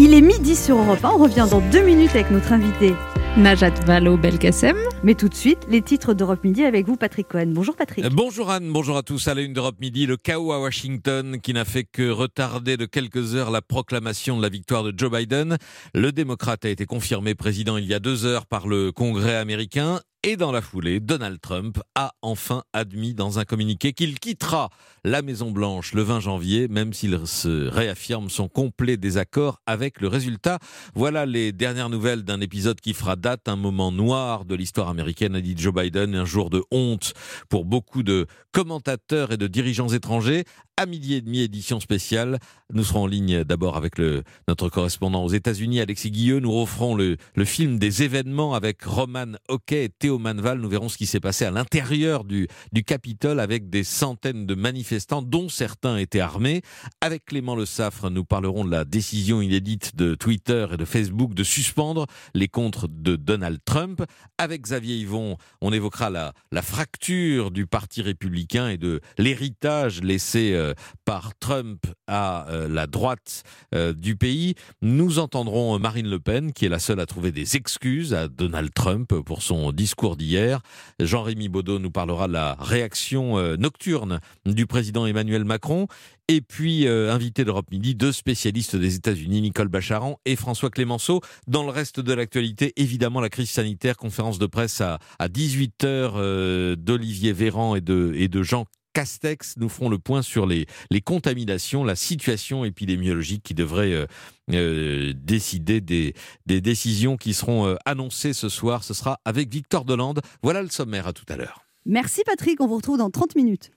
Il est midi sur Europe 1, on revient dans deux minutes avec notre invité Najat Vallaud-Belkacem. Mais tout de suite, les titres d'Europe Midi avec vous, Patrick Cohen. Bonjour Patrick. Euh, Bonjour Anne, bonjour à tous. À la une d'Europe Midi, le chaos à Washington qui n'a fait que retarder de quelques heures la proclamation de la victoire de Joe Biden. Le démocrate a été confirmé président il y a deux heures par le Congrès américain. Et dans la foulée, Donald Trump a enfin admis dans un communiqué qu'il quittera la Maison-Blanche le 20 janvier, même s'il se réaffirme son complet désaccord avec le résultat. Voilà les dernières nouvelles d'un épisode qui fera date, un moment noir de l'histoire américaine, a dit Joe Biden, un jour de honte pour beaucoup de commentateurs et de dirigeants étrangers. À midi et demi, édition spéciale. Nous serons en ligne d'abord avec le, notre correspondant aux États-Unis, Alexis Guilleux. Nous referons le, le film des événements avec Roman Hockey et Théo Manval. Nous verrons ce qui s'est passé à l'intérieur du, du Capitole avec des centaines de manifestants, dont certains étaient armés. Avec Clément Le Saffre, nous parlerons de la décision inédite de Twitter et de Facebook de suspendre les comptes de Donald Trump. Avec Xavier Yvon, on évoquera la, la fracture du Parti républicain et de l'héritage laissé euh, par Trump à euh, la droite euh, du pays. Nous entendrons Marine Le Pen, qui est la seule à trouver des excuses à Donald Trump pour son discours d'hier. Jean-Rémy Baudot nous parlera de la réaction euh, nocturne du président Emmanuel Macron. Et puis, euh, invité d'Europe Midi, deux spécialistes des États-Unis, Nicole Bacharan et François Clémenceau. Dans le reste de l'actualité, évidemment, la crise sanitaire, conférence de presse à, à 18h d'Olivier Véran et de, et de Jean Castex nous feront le point sur les, les contaminations, la situation épidémiologique qui devrait euh, euh, décider des, des décisions qui seront euh, annoncées ce soir. Ce sera avec Victor Delande. Voilà le sommaire. À tout à l'heure. Merci Patrick, on vous retrouve dans 30 minutes.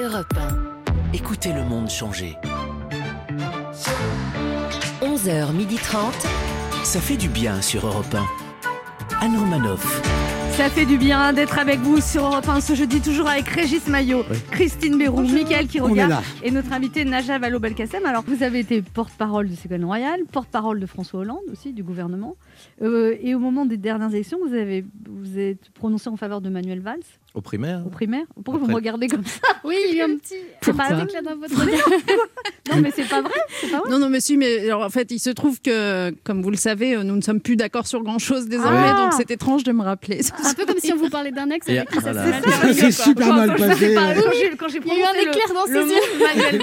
Europe 1. Écoutez le monde changer. 11h30. Ça fait du bien sur Europe 1. Anne Romanoff. Ça fait du bien d'être avec vous sur Europe 1 ce jeudi, toujours avec Régis Maillot, Christine Bérou, Mickaël Quiroga et notre invité Naja Vallaud-Belkacem. Alors, vous avez été porte-parole de Ségolène Royal, porte-parole de François Hollande aussi, du gouvernement. Euh, et au moment des dernières élections, vous avez vous êtes prononcé en faveur de Manuel Valls Au primaire au primaire. Pourquoi vous me regardez comme ça Oui, il y a un petit C'est pas Pourquoi éclat dans votre regard. Non, mais c'est pas vrai. C'est pas vrai. Non, non, mais si, mais alors, en fait, il se trouve que, comme vous le savez, euh, nous ne sommes plus d'accord sur grand-chose désormais, Ah. donc c'est étrange de me rappeler. Un peu comme si on vous parlait d'un ex avec qui ça voilà. s'est mal C'est ça. C'est quoi. super mal vous ai passé. quand j'ai- quand j'ai Il y a eu un prononcé le- éclair dans ses le yeux. Manuel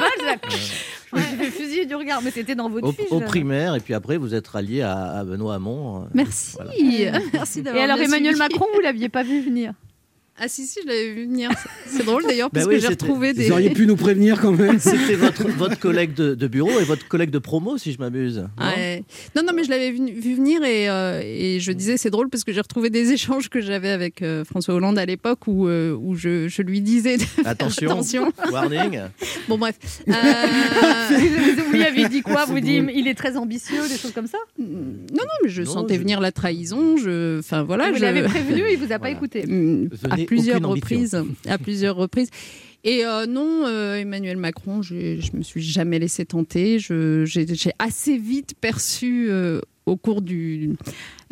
me suis fait fusiller du regard, mais c'était dans votre au, fiche. au primaire, et puis après, vous êtes rallié à, à Benoît Hamon. euh, Merci. Voilà. Merci Et alors Emmanuel suivi. Macron, vous l'aviez pas vu venir Ah si, si, je l'avais vu venir. C'est drôle d'ailleurs, Bah parce oui, que j'ai retrouvé des... Vous auriez pu nous prévenir quand même. C'était votre, votre collègue de, de bureau et votre collègue de promo, si je m'abuse. non? Ouais. Non, non, mais je l'avais vu, vu venir et, euh, et je disais c'est drôle parce que j'ai retrouvé des échanges que j'avais avec euh, François Hollande à l'époque où, euh, où je, je lui disais de faire Attention, attention. warning. Bon bref. Euh, Vous lui avez dit quoi? Vous dites il est très ambitieux, des choses comme ça? Non, non, mais je Non, sentais je- venir la trahison. Je, enfin voilà. Vous je... l'avez prévenu, il vous a pas Voilà. écouté. Mm, n'ai plusieurs reprises, à plusieurs reprises. Et euh, non, euh, Emmanuel Macron, je, je me suis jamais laissé tenter. J'ai assez vite perçu euh, au cours du,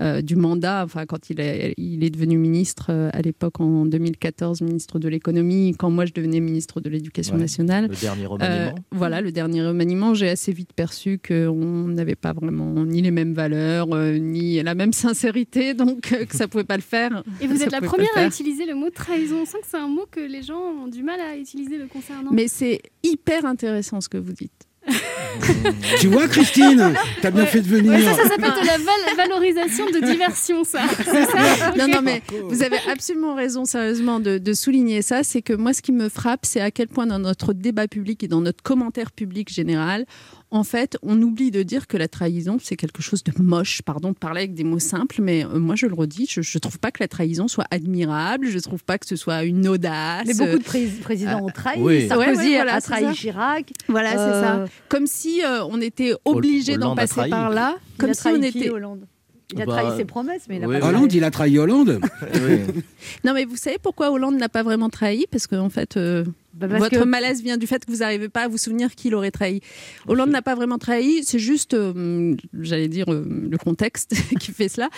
euh, du mandat, enfin quand il est, il est devenu ministre euh, à l'époque en 2014, ministre de l'économie, quand moi je devenais ministre de l'éducation Ouais. nationale. Le dernier Euh, remaniement. voilà, le dernier remaniement, j'ai assez vite perçu qu'on n'avait pas vraiment ni les mêmes valeurs, euh, ni la même sincérité, donc euh, que ça pouvait pas le faire. Et vous Ça êtes la première à utiliser le mot trahison. On sent que c'est un mot que les gens ont du mal à utiliser le concernant. Mais c'est hyper intéressant ce que vous dites. Tu vois, Christine, t'as bien fait de venir. Ouais, ça, ça s'appelle de la val- valorisation de diversion, ça. Non, non, mais vous avez absolument raison, sérieusement, de, de souligner ça. C'est que moi, ce qui me frappe, c'est à quel point dans notre débat public et dans notre commentaire public général, en fait, on oublie de dire que la trahison, c'est quelque chose de moche. Pardon de parler avec des mots simples, mais euh, moi, je le redis, je ne trouve pas que la trahison soit admirable. Je ne trouve pas que ce soit une audace. Mais beaucoup de pré- présidents ont trahi. oui. Sarkozy Ouais, ouais, voilà, a trahi ça. Chirac. Voilà, c'est Euh, ça. Comme si euh, on était obligé d'en passer par là. il Comme a si trahi on était. Hollande? Il a Bah, trahi ses promesses, mais il a oui, pas. Hollande, il a trahi Hollande. Oui. Non, mais vous savez pourquoi Hollande n'a pas vraiment trahi? Parce qu'en fait, euh, Bah, parce Votre que- malaise vient du fait que vous n'arrivez pas à vous souvenir qui l'aurait trahi. Hollande n'a pas vraiment trahi, c'est juste, euh, j'allais dire, euh, le contexte qui fait cela,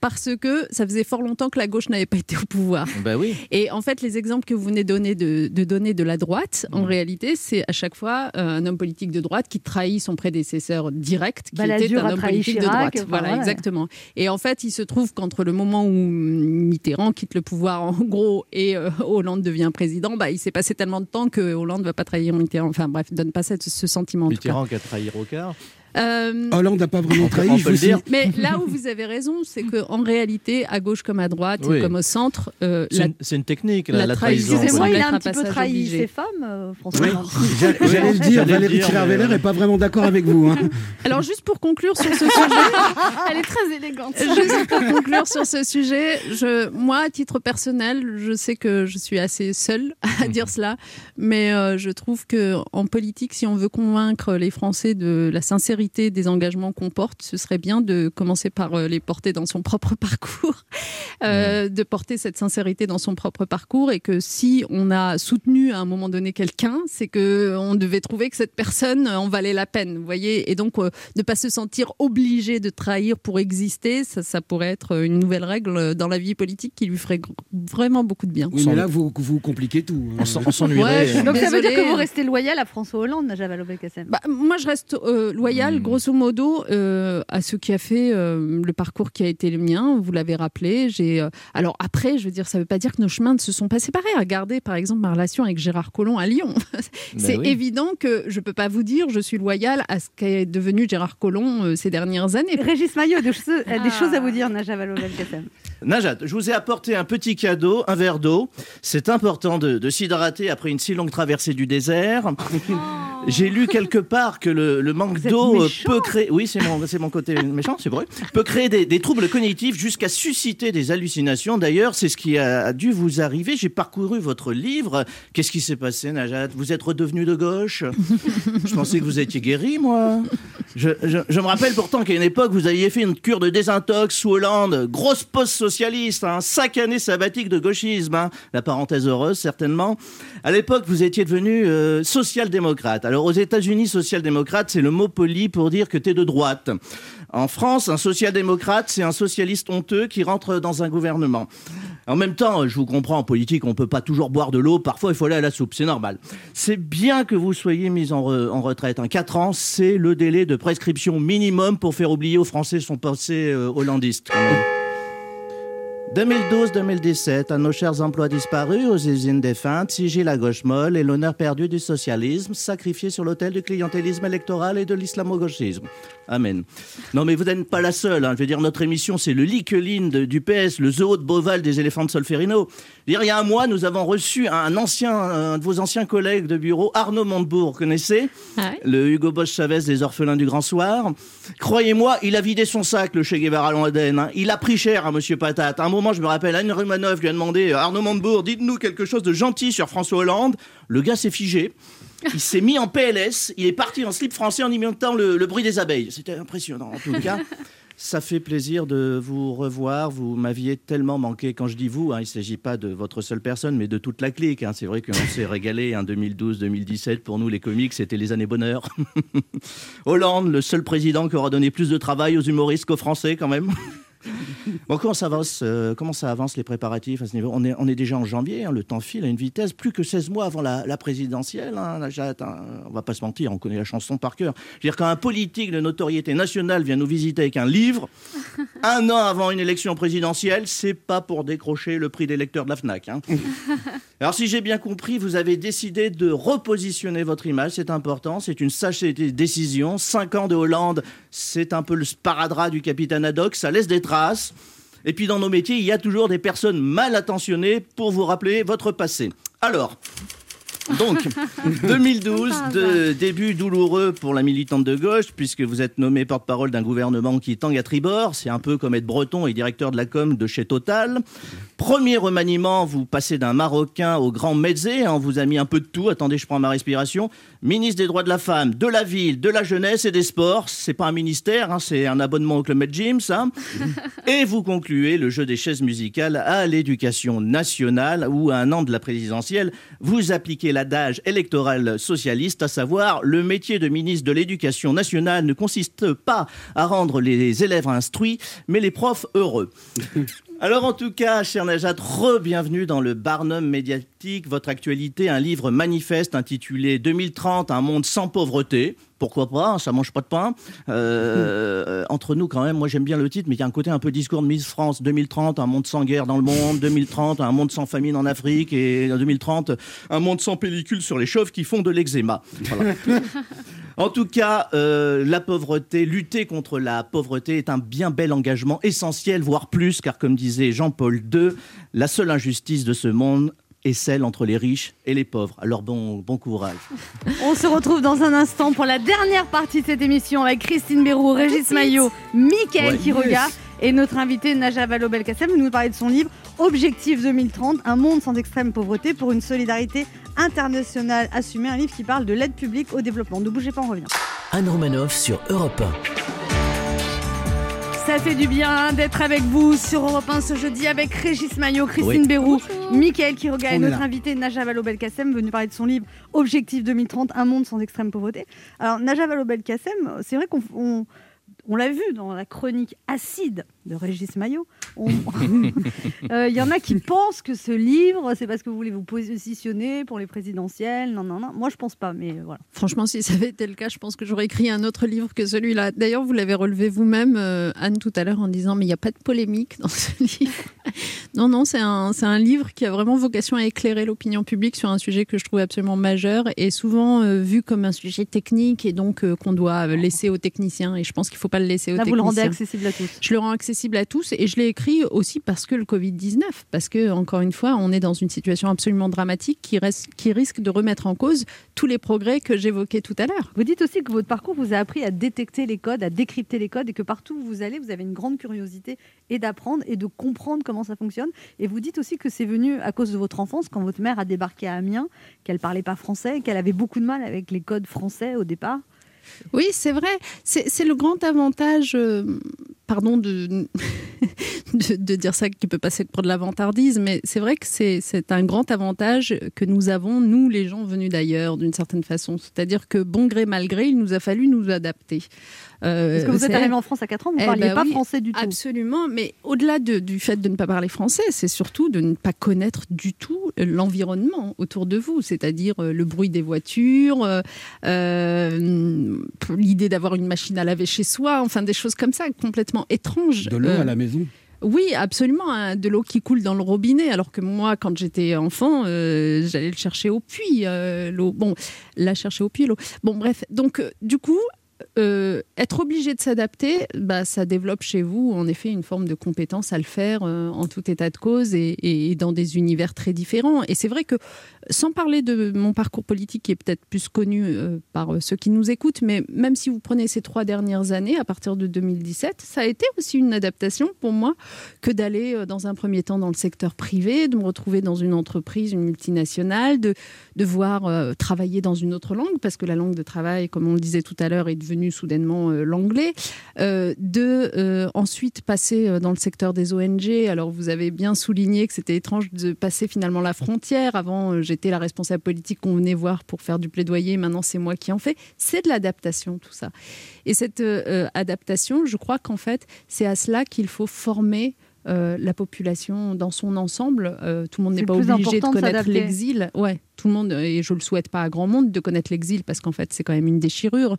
parce que ça faisait fort longtemps que la gauche n'avait pas été au pouvoir. Bah oui. Et en fait, les exemples que vous venez de donner de, de donner de la droite, en réalité, c'est à chaque fois euh, un homme politique de droite qui trahit son prédécesseur direct, qui Balladur était un homme politique Chirac, de droite. enfin, voilà, voilà. exactement. Et en fait, il se trouve qu'entre le moment où Mitterrand quitte le pouvoir, en gros, et euh, Hollande devient président, bah, il s'est passé tellement de temps que Hollande ne va pas trahir Mitterrand. Enfin bref, donne pas cette- ce sentiment. Mitterrand qui a trahi Rocard. Euh, Hollande n'a pas vraiment trahi. je vous dire. signe- mais là où vous avez raison, c'est qu'en réalité, à gauche comme à droite, Oui. comme au centre, euh, C'est la- une, technique, la, trahison. Excusez-moi, il a un un petit peu trahi obligé. ses femmes, euh, François Oui. J'allais le dire, Valérie dire, mais- Trierweiler n'est pas vraiment d'accord avec vous. hein. Alors juste pour conclure sur ce sujet, Elle est très élégante. Juste pour conclure sur ce sujet, je, moi, à titre personnel, je sais que je suis assez seule à dire cela, mais euh, je trouve que en politique, si on veut convaincre les Français de la sincérité des engagements qu'on porte, ce serait bien de commencer par euh, les porter dans son propre parcours, euh, de porter cette sincérité dans son propre parcours, et que si on a soutenu à un moment donné quelqu'un, c'est que on devait trouver que cette personne en valait la peine, vous voyez, et donc euh, ne pas se sentir obligé de trahir pour exister, ça, ça pourrait être une nouvelle règle dans la vie politique qui lui ferait vraiment beaucoup de bien. Oui, mais là, vous, vous compliquez tout. hein. On s'en- on s'ennuierait. Ouais, Donc ça veut dire que vous restez loyal à François Hollande, Najat Vallaud-Belkacem Bah, moi, je reste euh, loyal, Hmm. grosso modo, euh, à ce qui a fait euh, le parcours qui a été le mien. Vous l'avez rappelé. J'ai, euh, alors après, je veux dire, ça ne veut pas dire que nos chemins ne se sont pas séparés. Regardez, par exemple, ma relation avec Gérard Collomb à Lyon. C'est oui. évident que je ne peux pas vous dire, je suis loyal à ce qu'est devenu Gérard Collomb euh, ces dernières années. Régis Maillot a des, choses, a des Ah. choses à vous dire, Najat Vallaud-Belkacem. Najat, je vous ai apporté un petit cadeau, un verre d'eau. C'est important de, de s'hydrater après une si longue traversée du désert. J'ai lu quelque part que le, le manque d'eau euh, peut créer, oui, c'est mon, côté méchant, c'est vrai, peut créer des, des troubles cognitifs jusqu'à susciter des hallucinations. D'ailleurs, c'est ce qui a, dû vous arriver. J'ai parcouru votre livre. Qu'est-ce qui s'est passé, Najat? Vous êtes redevenu de gauche? Je pensais que vous étiez guéri, moi. Je, je- je me rappelle pourtant qu'à une époque, vous aviez fait une cure de désintox sous Hollande, grosse post-socialiste, hein, cinq années sabbatiques de gauchisme, hein. la parenthèse heureuse certainement. À l'époque, vous étiez devenu euh, social-démocrate. Alors aux États-Unis, social-démocrate, c'est le mot poli pour dire que tu es de droite. En France, un social-démocrate, c'est un socialiste honteux qui rentre dans un gouvernement. En même temps, je vous comprends, en politique, on peut pas toujours boire de l'eau, parfois il faut aller à la soupe, c'est normal. C'est bien que vous soyez mis en, re- en retraite. Un 4 ans, c'est le délai de prescription minimum pour faire oublier aux Français son passé euh, hollandiste. quand même. 2012-2017, à nos chers emplois disparus, aux usines défuntes, sigil la gauche molle et l'honneur perdu du socialisme, sacrifié sur l'autel du clientélisme électoral et de l'islamo-gauchisme. Amen. Non, mais vous n'êtes pas la seule. hein. Je veux dire, notre émission, c'est le Liqueline du PS, le zoo de Beauval des éléphants de Solferino. Je veux dire, il y a un mois, nous avons reçu un ancien, un de vos anciens collègues de bureau, Arnaud Montebourg, connaissez Ah ouais le Hugo Boss Chavez des orphelins du Grand Soir. Croyez-moi, il a vidé son sac, le Che Guevara Londen. hein. Il a pris cher à Monsieur Patate. À un moment, je me rappelle, Anne Romanoff lui a demandé Arnaud Montebourg, dites-nous quelque chose de gentil sur François Hollande. Le gars s'est figé. Il s'est mis en PLS. Il est parti en slip français en imitant le, le bruit des abeilles. C'était impressionnant, en tout cas. Ça fait plaisir de vous revoir. Vous m'aviez tellement manqué. Quand je dis vous, hein, il ne s'agit pas de votre seule personne, mais de toute la clique. hein. C'est vrai qu'on s'est régalé en 2012-2017. Pour nous, les comiques, c'était les années bonheur. Hollande, le seul président qui aura donné plus de travail aux humoristes qu'aux Français, quand même. Bon, comment ça avance, euh, comment ça avance les préparatifs à ce niveau? On est, on est déjà en janvier, hein, le temps file à une vitesse, plus que 16 mois avant la, la présidentielle. Hein, Najat, hein, on va pas se mentir, on connaît la chanson par cœur. Je veux dire, quand un politique de notoriété nationale vient nous visiter avec un livre, un an avant une élection présidentielle, c'est pas pour décrocher le prix des lecteurs de la FNAC. hein. Alors si j'ai bien compris, vous avez décidé de repositionner votre image, c'est important, c'est une sage décision. Cinq ans de Hollande, c'est un peu le sparadrap du capitaine Haddock, ça laisse des traces. Et puis dans nos métiers, il y a toujours des personnes mal attentionnées pour vous rappeler votre passé. Alors, donc, 2012, de début douloureux pour la militante de gauche, puisque vous êtes nommé porte-parole d'un gouvernement qui tangue à tribord. C'est un peu comme être breton et directeur de la com de chez Total. Premier remaniement, vous passez d'un Marocain au grand Mezzé. On vous a mis un peu de tout. Attendez, je prends ma respiration. Ministre des droits de la femme, de la ville, de la jeunesse et des sports. C'est pas un ministère, hein, c'est un abonnement au Club Med Gym, ça. Et vous concluez le jeu des chaises musicales à l'éducation nationale, où à un an de la présidentielle, vous appliquez l'adage électoral socialiste, à savoir le métier de ministre de l'Éducation nationale ne consiste pas à rendre les élèves instruits, mais les profs heureux. Alors en tout cas, cher Najat, re-bienvenue dans le Barnum médiatique, votre actualité, un livre manifeste intitulé 2030, un monde sans pauvreté. Pourquoi pas, ça mange pas de pain. Euh, entre nous quand même, moi j'aime bien le titre, mais il y a un côté un peu discours de Miss France. 2030, un monde sans guerre dans le monde. 2030, un monde sans famine en Afrique. Et en 2030, un monde sans pellicule sur les chauves qui font de l'eczéma. En tout cas, euh, la pauvreté, lutter contre la pauvreté est un bien bel engagement essentiel, voire plus, car comme disait Jean-Paul II, la seule injustice de ce monde est celle entre les riches et les pauvres. Alors bon, bon courage. On se retrouve dans un instant pour la dernière partie de cette émission avec Christine Bérou, Régis Maillot, Mickaël Ouais. Yes. et notre invité Naja Vallaud-Belkacem. Vous nous parlez de son livre Objectif 2030, un monde sans extrême pauvreté pour une solidarité internationale assumée. Un livre qui parle de l'aide publique au développement. Ne bougez pas, on revient. Anne Romanoff sur Europe Ça fait du bien d'être avec vous sur Europe 1 ce jeudi avec Régis Maillot, Christine Oui. Bérou, Mickaël Quiroga et notre invité Naja Vallaud-Belkacem venu parler de son livre Objectif 2030, un monde sans extrême pauvreté. Alors Naja Vallaud-Belkacem, c'est vrai qu'on on, on l'a vu dans la chronique acide de Régis Maillot. On- Euh, Il y en a qui pensent que ce livre, c'est parce que vous voulez vous positionner pour les présidentielles. Non, non, non. Moi, je pense pas, mais voilà. Franchement, si ça avait été le cas, je pense que j'aurais écrit un autre livre que celui-là. D'ailleurs, vous l'avez relevé vous-même, euh, Anne, tout à l'heure, en disant mais il n'y a pas de polémique dans ce livre. non, non, c'est un, c'est un livre qui a vraiment vocation à éclairer l'opinion publique sur un sujet que je trouve absolument majeur et souvent euh, vu comme un sujet technique et donc euh, qu'on doit euh, laisser aux techniciens. Et je pense qu'il ne faut pas le laisser aux Là, vous techniciens. le rendez accessible à tous. Je le rends accessible à tous et je l'ai écrit aussi parce que le Covid-19, parce que, encore une fois, on est dans une situation absolument dramatique qui, reste, qui risque de remettre en cause tous les progrès que j'évoquais tout à l'heure. Vous dites aussi que votre parcours vous a appris à détecter les codes, à décrypter les codes et que partout où vous allez, vous avez une grande curiosité et d'apprendre et de comprendre comment ça fonctionne. Et vous dites aussi que c'est venu à cause de votre enfance, quand votre mère a débarqué à Amiens, qu'elle parlait pas français, qu'elle avait beaucoup de mal avec les codes français au départ. Oui, c'est vrai. C'est c'est le grand avantage, euh, pardon de, de, dire ça qui peut passer pour de la vantardise, mais c'est vrai que c'est un grand avantage que nous avons, nous, les gens venus d'ailleurs, d'une certaine façon. C'est-à-dire que, bon gré, mal gré, il nous a fallu nous adapter. Euh, Parce que vous êtes arrivé en France à 4 ans, vous ne Eh parliez ben pas oui, français du tout. Absolument, mais au-delà de- du fait de ne pas parler français, c'est surtout de ne pas connaître du tout l'environnement autour de vous, c'est-à-dire euh, le bruit des voitures, euh, euh, l'idée d'avoir une machine à laver chez soi, enfin des choses comme ça complètement étranges. De l'eau Euh, à la maison. oui, absolument. hein, de l'eau qui coule dans le robinet, alors que moi, quand j'étais enfant, euh, j'allais le chercher au puits, euh, l'eau. Bon, la chercher au puits, l'eau. Bon, bref. Donc, euh, du coup, euh, être obligé de s'adapter, bah, ça développe chez vous, en effet, une forme de compétence à le faire euh, en tout état de cause et, dans des univers très différents. Et c'est vrai que, sans parler de mon parcours politique qui est peut-être plus connu euh, par ceux qui nous écoutent, mais même si vous prenez ces trois dernières années, à partir de 2017, ça a été aussi une adaptation pour moi que d'aller dans un premier temps dans le secteur privé, de me retrouver dans une entreprise, une multinationale, de devoir travailler dans une autre langue, parce que la langue de travail, comme on le disait tout à l'heure, est devenue soudainement euh, l'anglais, euh, de euh, ensuite passer dans le secteur des ONG. Alors vous avez bien souligné que c'était étrange de passer finalement la frontière. Avant, j'étais la responsable politique qu'on venait voir pour faire du plaidoyer, maintenant c'est moi qui en fais. C'est de l'adaptation tout ça. Et cette adaptation, je crois qu'en fait, c'est à cela qu'il faut former euh, la population dans son ensemble. Euh, tout le monde n'est pas obligé de connaître l'exil. Ouais, tout le monde, et je le souhaite pas à grand monde, de connaître l'exil parce qu'en fait, c'est quand même une déchirure.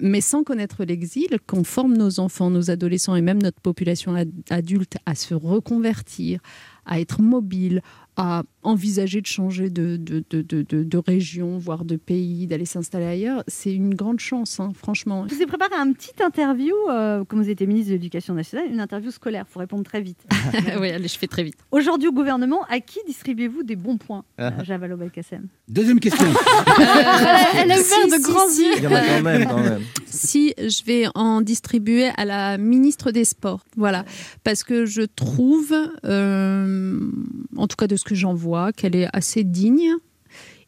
Mais sans connaître l'exil, qu'on forme nos enfants, nos adolescents et même notre population ad- adulte à se reconvertir, à être mobile, à envisager de changer de, de, de, de, de- de région, voire de pays, d'aller s'installer ailleurs, c'est une grande chance, hein, franchement. Je vous ai préparé un petit interview, euh, comme vous étiez ministre de l'Éducation nationale, une interview scolaire. Il faut répondre très vite. oui, allez, je fais très vite. Aujourd'hui au gouvernement, à qui distribuez-vous des bons points Ah. Javalo Belkacem? Deuxième question. elle a ouvert Si, de si, grands si. yeux. Il y en a quand même, quand même. Si je vais en distribuer à la ministre des Sports, voilà, parce que je trouve, euh, en tout cas de ce que j'en vois, qu'elle est assez digne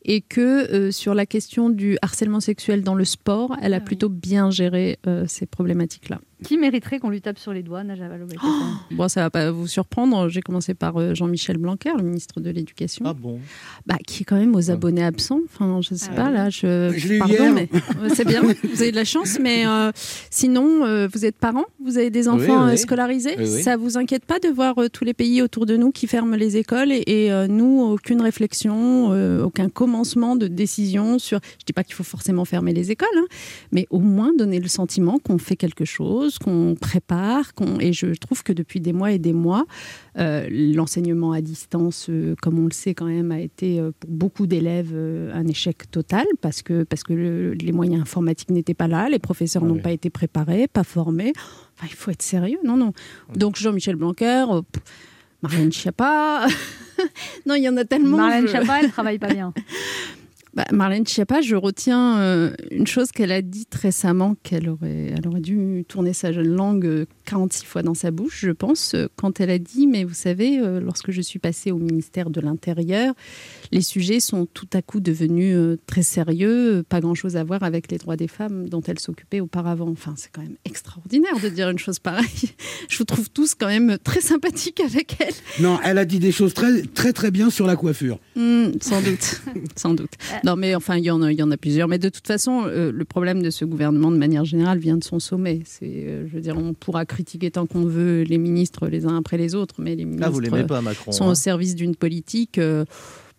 et que euh, sur la question du harcèlement sexuel dans le sport, elle a Ah oui. plutôt bien géré euh, ces problématiques-là. Qui mériterait qu'on lui tape sur les doigts, Najat Vallaud-Belkacem? Bon, ça va pas vous surprendre. J'ai commencé par euh, Jean-Michel Blanquer, le ministre de l'Éducation. Ah bon? Bah, qui est quand même aux abonnés absents. Enfin, je sais Ah pas, là, je. Je l'ai eu Pardon, hier. mais euh, c'est bien, vous avez de la chance. Mais euh, sinon, euh, vous êtes parents, vous avez des enfants Oui, oui. scolarisés? Oui, oui. Ça vous inquiète pas de voir euh, tous les pays autour de nous qui ferment les écoles et, et, euh, nous, aucune réflexion, euh, aucun commencement de décision sur. Je dis pas qu'il faut forcément fermer les écoles, hein, mais au moins donner le sentiment qu'on fait quelque chose, qu'on prépare. qu'on Et je trouve que depuis des mois et des mois, euh, l'enseignement à distance, euh, comme on le sait quand même, a été euh, pour beaucoup d'élèves euh, un échec total parce que, parce que le- les moyens informatiques n'étaient pas là, les professeurs Ah n'ont oui. pas été préparés, pas formés. Enfin, il faut être sérieux, non, non. Donc Jean-Michel Blanquer, euh, pff, Marianne Schiappa, non, il y en a tellement. Marlène je- Schiappa, elle travaille pas bien. bah, Marlène Schiappa, je retiens euh, une chose qu'elle a dite récemment, qu'elle aurait, elle aurait dû tourner sa jeune langue euh, 46 fois dans sa bouche, je pense, euh, quand elle a dit, mais vous savez, euh, lorsque je suis passée au ministère de l'Intérieur, les sujets sont tout à coup devenus euh, très sérieux, euh, pas grand-chose à voir avec les droits des femmes dont elle s'occupait auparavant. Enfin, c'est quand même extraordinaire de dire une chose pareille. Je vous trouve tous quand même très sympathiques avec elle. Non, elle a dit des choses très très très bien sur la coiffure. Hmm, sans doute, sans doute. Non, mais enfin, il y en a, il y en a plusieurs. Mais de toute façon, euh, le problème de ce gouvernement, de manière générale, vient de son sommet. C'est, euh, je veux dire, on pourra critiquer tant qu'on veut les ministres les uns après les autres, mais les ministres Ah, vous l'aimez pas, Macron sont hein au service d'une politique. euh,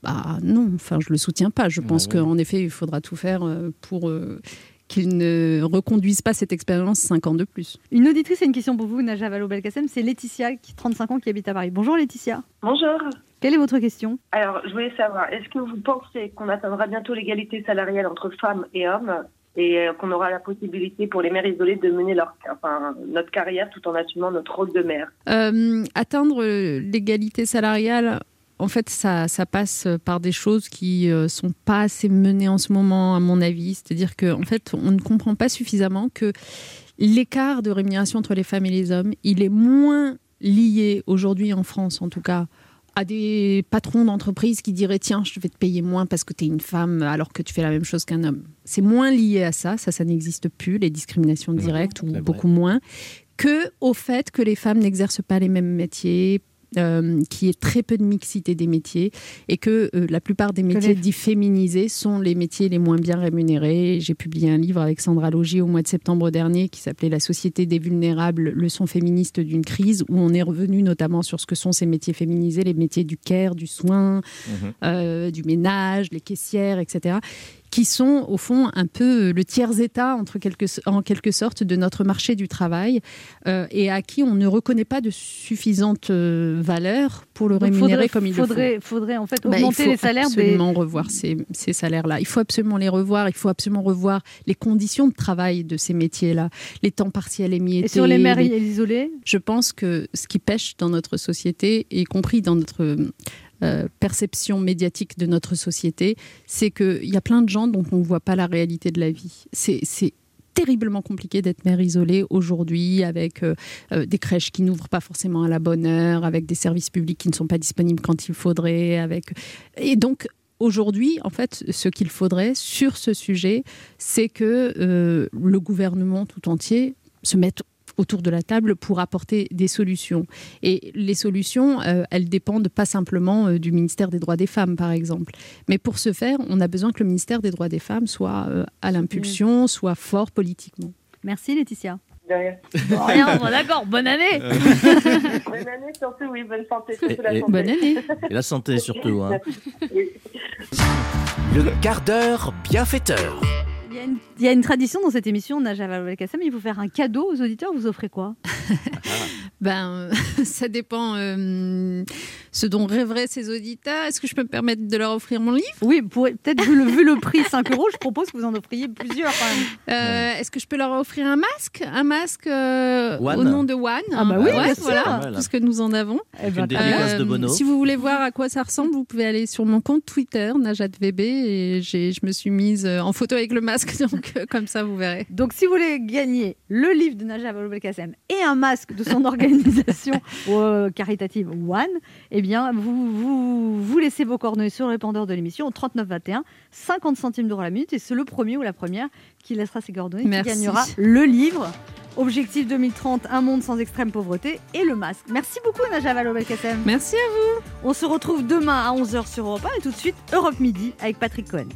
bah non, enfin, je le soutiens pas. Je pense Ouais, ouais. qu'en effet, il faudra tout faire euh, pour euh, qu'il ne reconduise pas cette expérience cinq ans de plus. Une auditrice a une question pour vous, Najat Vallaud-Belkacem. C'est Laetitia, qui 35 ans, qui habite à Paris. Bonjour Laetitia. Bonjour. Quelle est votre question? Alors, je voulais savoir, est-ce que vous pensez qu'on atteindra bientôt l'égalité salariale entre femmes et hommes et euh, qu'on aura la possibilité pour les mères isolées de mener leur, enfin, notre carrière tout en assumant notre rôle de mère? Euh, atteindre l'égalité salariale, en fait, ça, ça passe par des choses qui euh, sont pas assez menées en ce moment, à mon avis. C'est-à-dire qu'en en fait, on ne comprend pas suffisamment que l'écart de rémunération entre les femmes et les hommes, il est moins lié aujourd'hui en France, en tout cas, à des patrons d'entreprise qui diraient tiens, je vais te payer moins parce que tu es une femme alors que tu fais la même chose qu'un homme. C'est moins lié à ça, ça, ça n'existe plus, les discriminations directes ou beaucoup moins, que au fait que les femmes n'exercent pas les mêmes métiers. Euh, qu'il y ait très peu de mixité des métiers et que euh, la plupart des métiers dits féminisés sont les métiers les moins bien rémunérés. J'ai publié un livre avec Sandra Logier au mois de septembre dernier qui s'appelait La société des vulnérables, leçon féministe d'une crise, où on est revenu notamment sur ce que sont ces métiers féminisés, les métiers du care, du soin, euh, du ménage, les caissières, etc., qui sont au fond un peu le tiers-état entre quelque, en quelque sorte de notre marché du travail euh, et à qui on ne reconnaît pas de suffisante euh, valeur pour le Donc, rémunérer faudrait- comme il faudrait, le faut. Faudrait en fait Bah, il augmenter faut les salaires des. absolument revoir ces, ces salaires-là. Il faut absolument les revoir. Il faut absolument revoir les conditions de travail de ces métiers-là, les temps partiels émiettés. Et sur les mères les- isolées? Je pense que ce qui pêche dans notre société, y compris dans notre euh, perception médiatique de notre société, c'est qu'il y a plein de gens dont on ne voit pas la réalité de la vie. C'est terriblement compliqué d'être mère isolée aujourd'hui avec euh, euh, des crèches qui n'ouvrent pas forcément à la bonne heure, avec des services publics qui ne sont pas disponibles quand il faudrait, et donc Aujourd'hui, en fait, ce qu'il faudrait sur ce sujet, c'est que le gouvernement tout entier se mette autour de la table pour apporter des solutions. Et les solutions, euh, elles dépendent pas simplement euh, du ministère des droits des femmes, par exemple. Mais pour ce faire, on a besoin que le ministère des droits des femmes soit euh, à l'impulsion, soit fort politiquement. Merci Laetitia. De rien. Bon, rien, bon, d'accord, bonne année Bonne année surtout, oui, bonne santé. la Et- et- santé. Bonne année. Et la santé surtout. Hein. Oui. Le quart d'heure bienfaiteur. Il y, a une, il y a une tradition dans cette émission, Najat Vallaud-Belkacem, il faut faire un cadeau aux auditeurs, vous offrez quoi? Ben, euh, ça dépend euh, ce dont rêveraient ces auditeurs. Est-ce que je peux me permettre de leur offrir mon livre? Oui, peut-être vu le, vu le prix 5 euros, je propose que vous en offriez plusieurs quand même. Euh, Est-ce que je peux leur offrir un masque? Un masque euh, One. au nom de One. Ah bah oui, Ouais, bien sûr. voilà, puisque nous en avons. Eh ben, de Bono. Si vous voulez voir à quoi ça ressemble, vous pouvez aller sur mon compte Twitter, Najat VB, et j'ai- je me suis mise en photo avec le masque Donc, euh, comme ça, vous verrez. Donc, si vous voulez gagner le livre de Najat Vallaud-Belkacem et un masque de son organisation euh, caritative One, eh bien, vous, vous, vous laissez vos coordonnées sur le répondeur de l'émission au 3921, 50 centimes d'euros la minute. Et c'est le premier ou la première qui laissera ses coordonnées Merci. qui gagnera le livre. Objectif 2030, un monde sans extrême pauvreté et le masque. Merci beaucoup Najat Vallaud-Belkacem. Merci à vous. On se retrouve demain à 11h sur Europe 1 et tout de suite Europe Midi avec Patrick Cohen.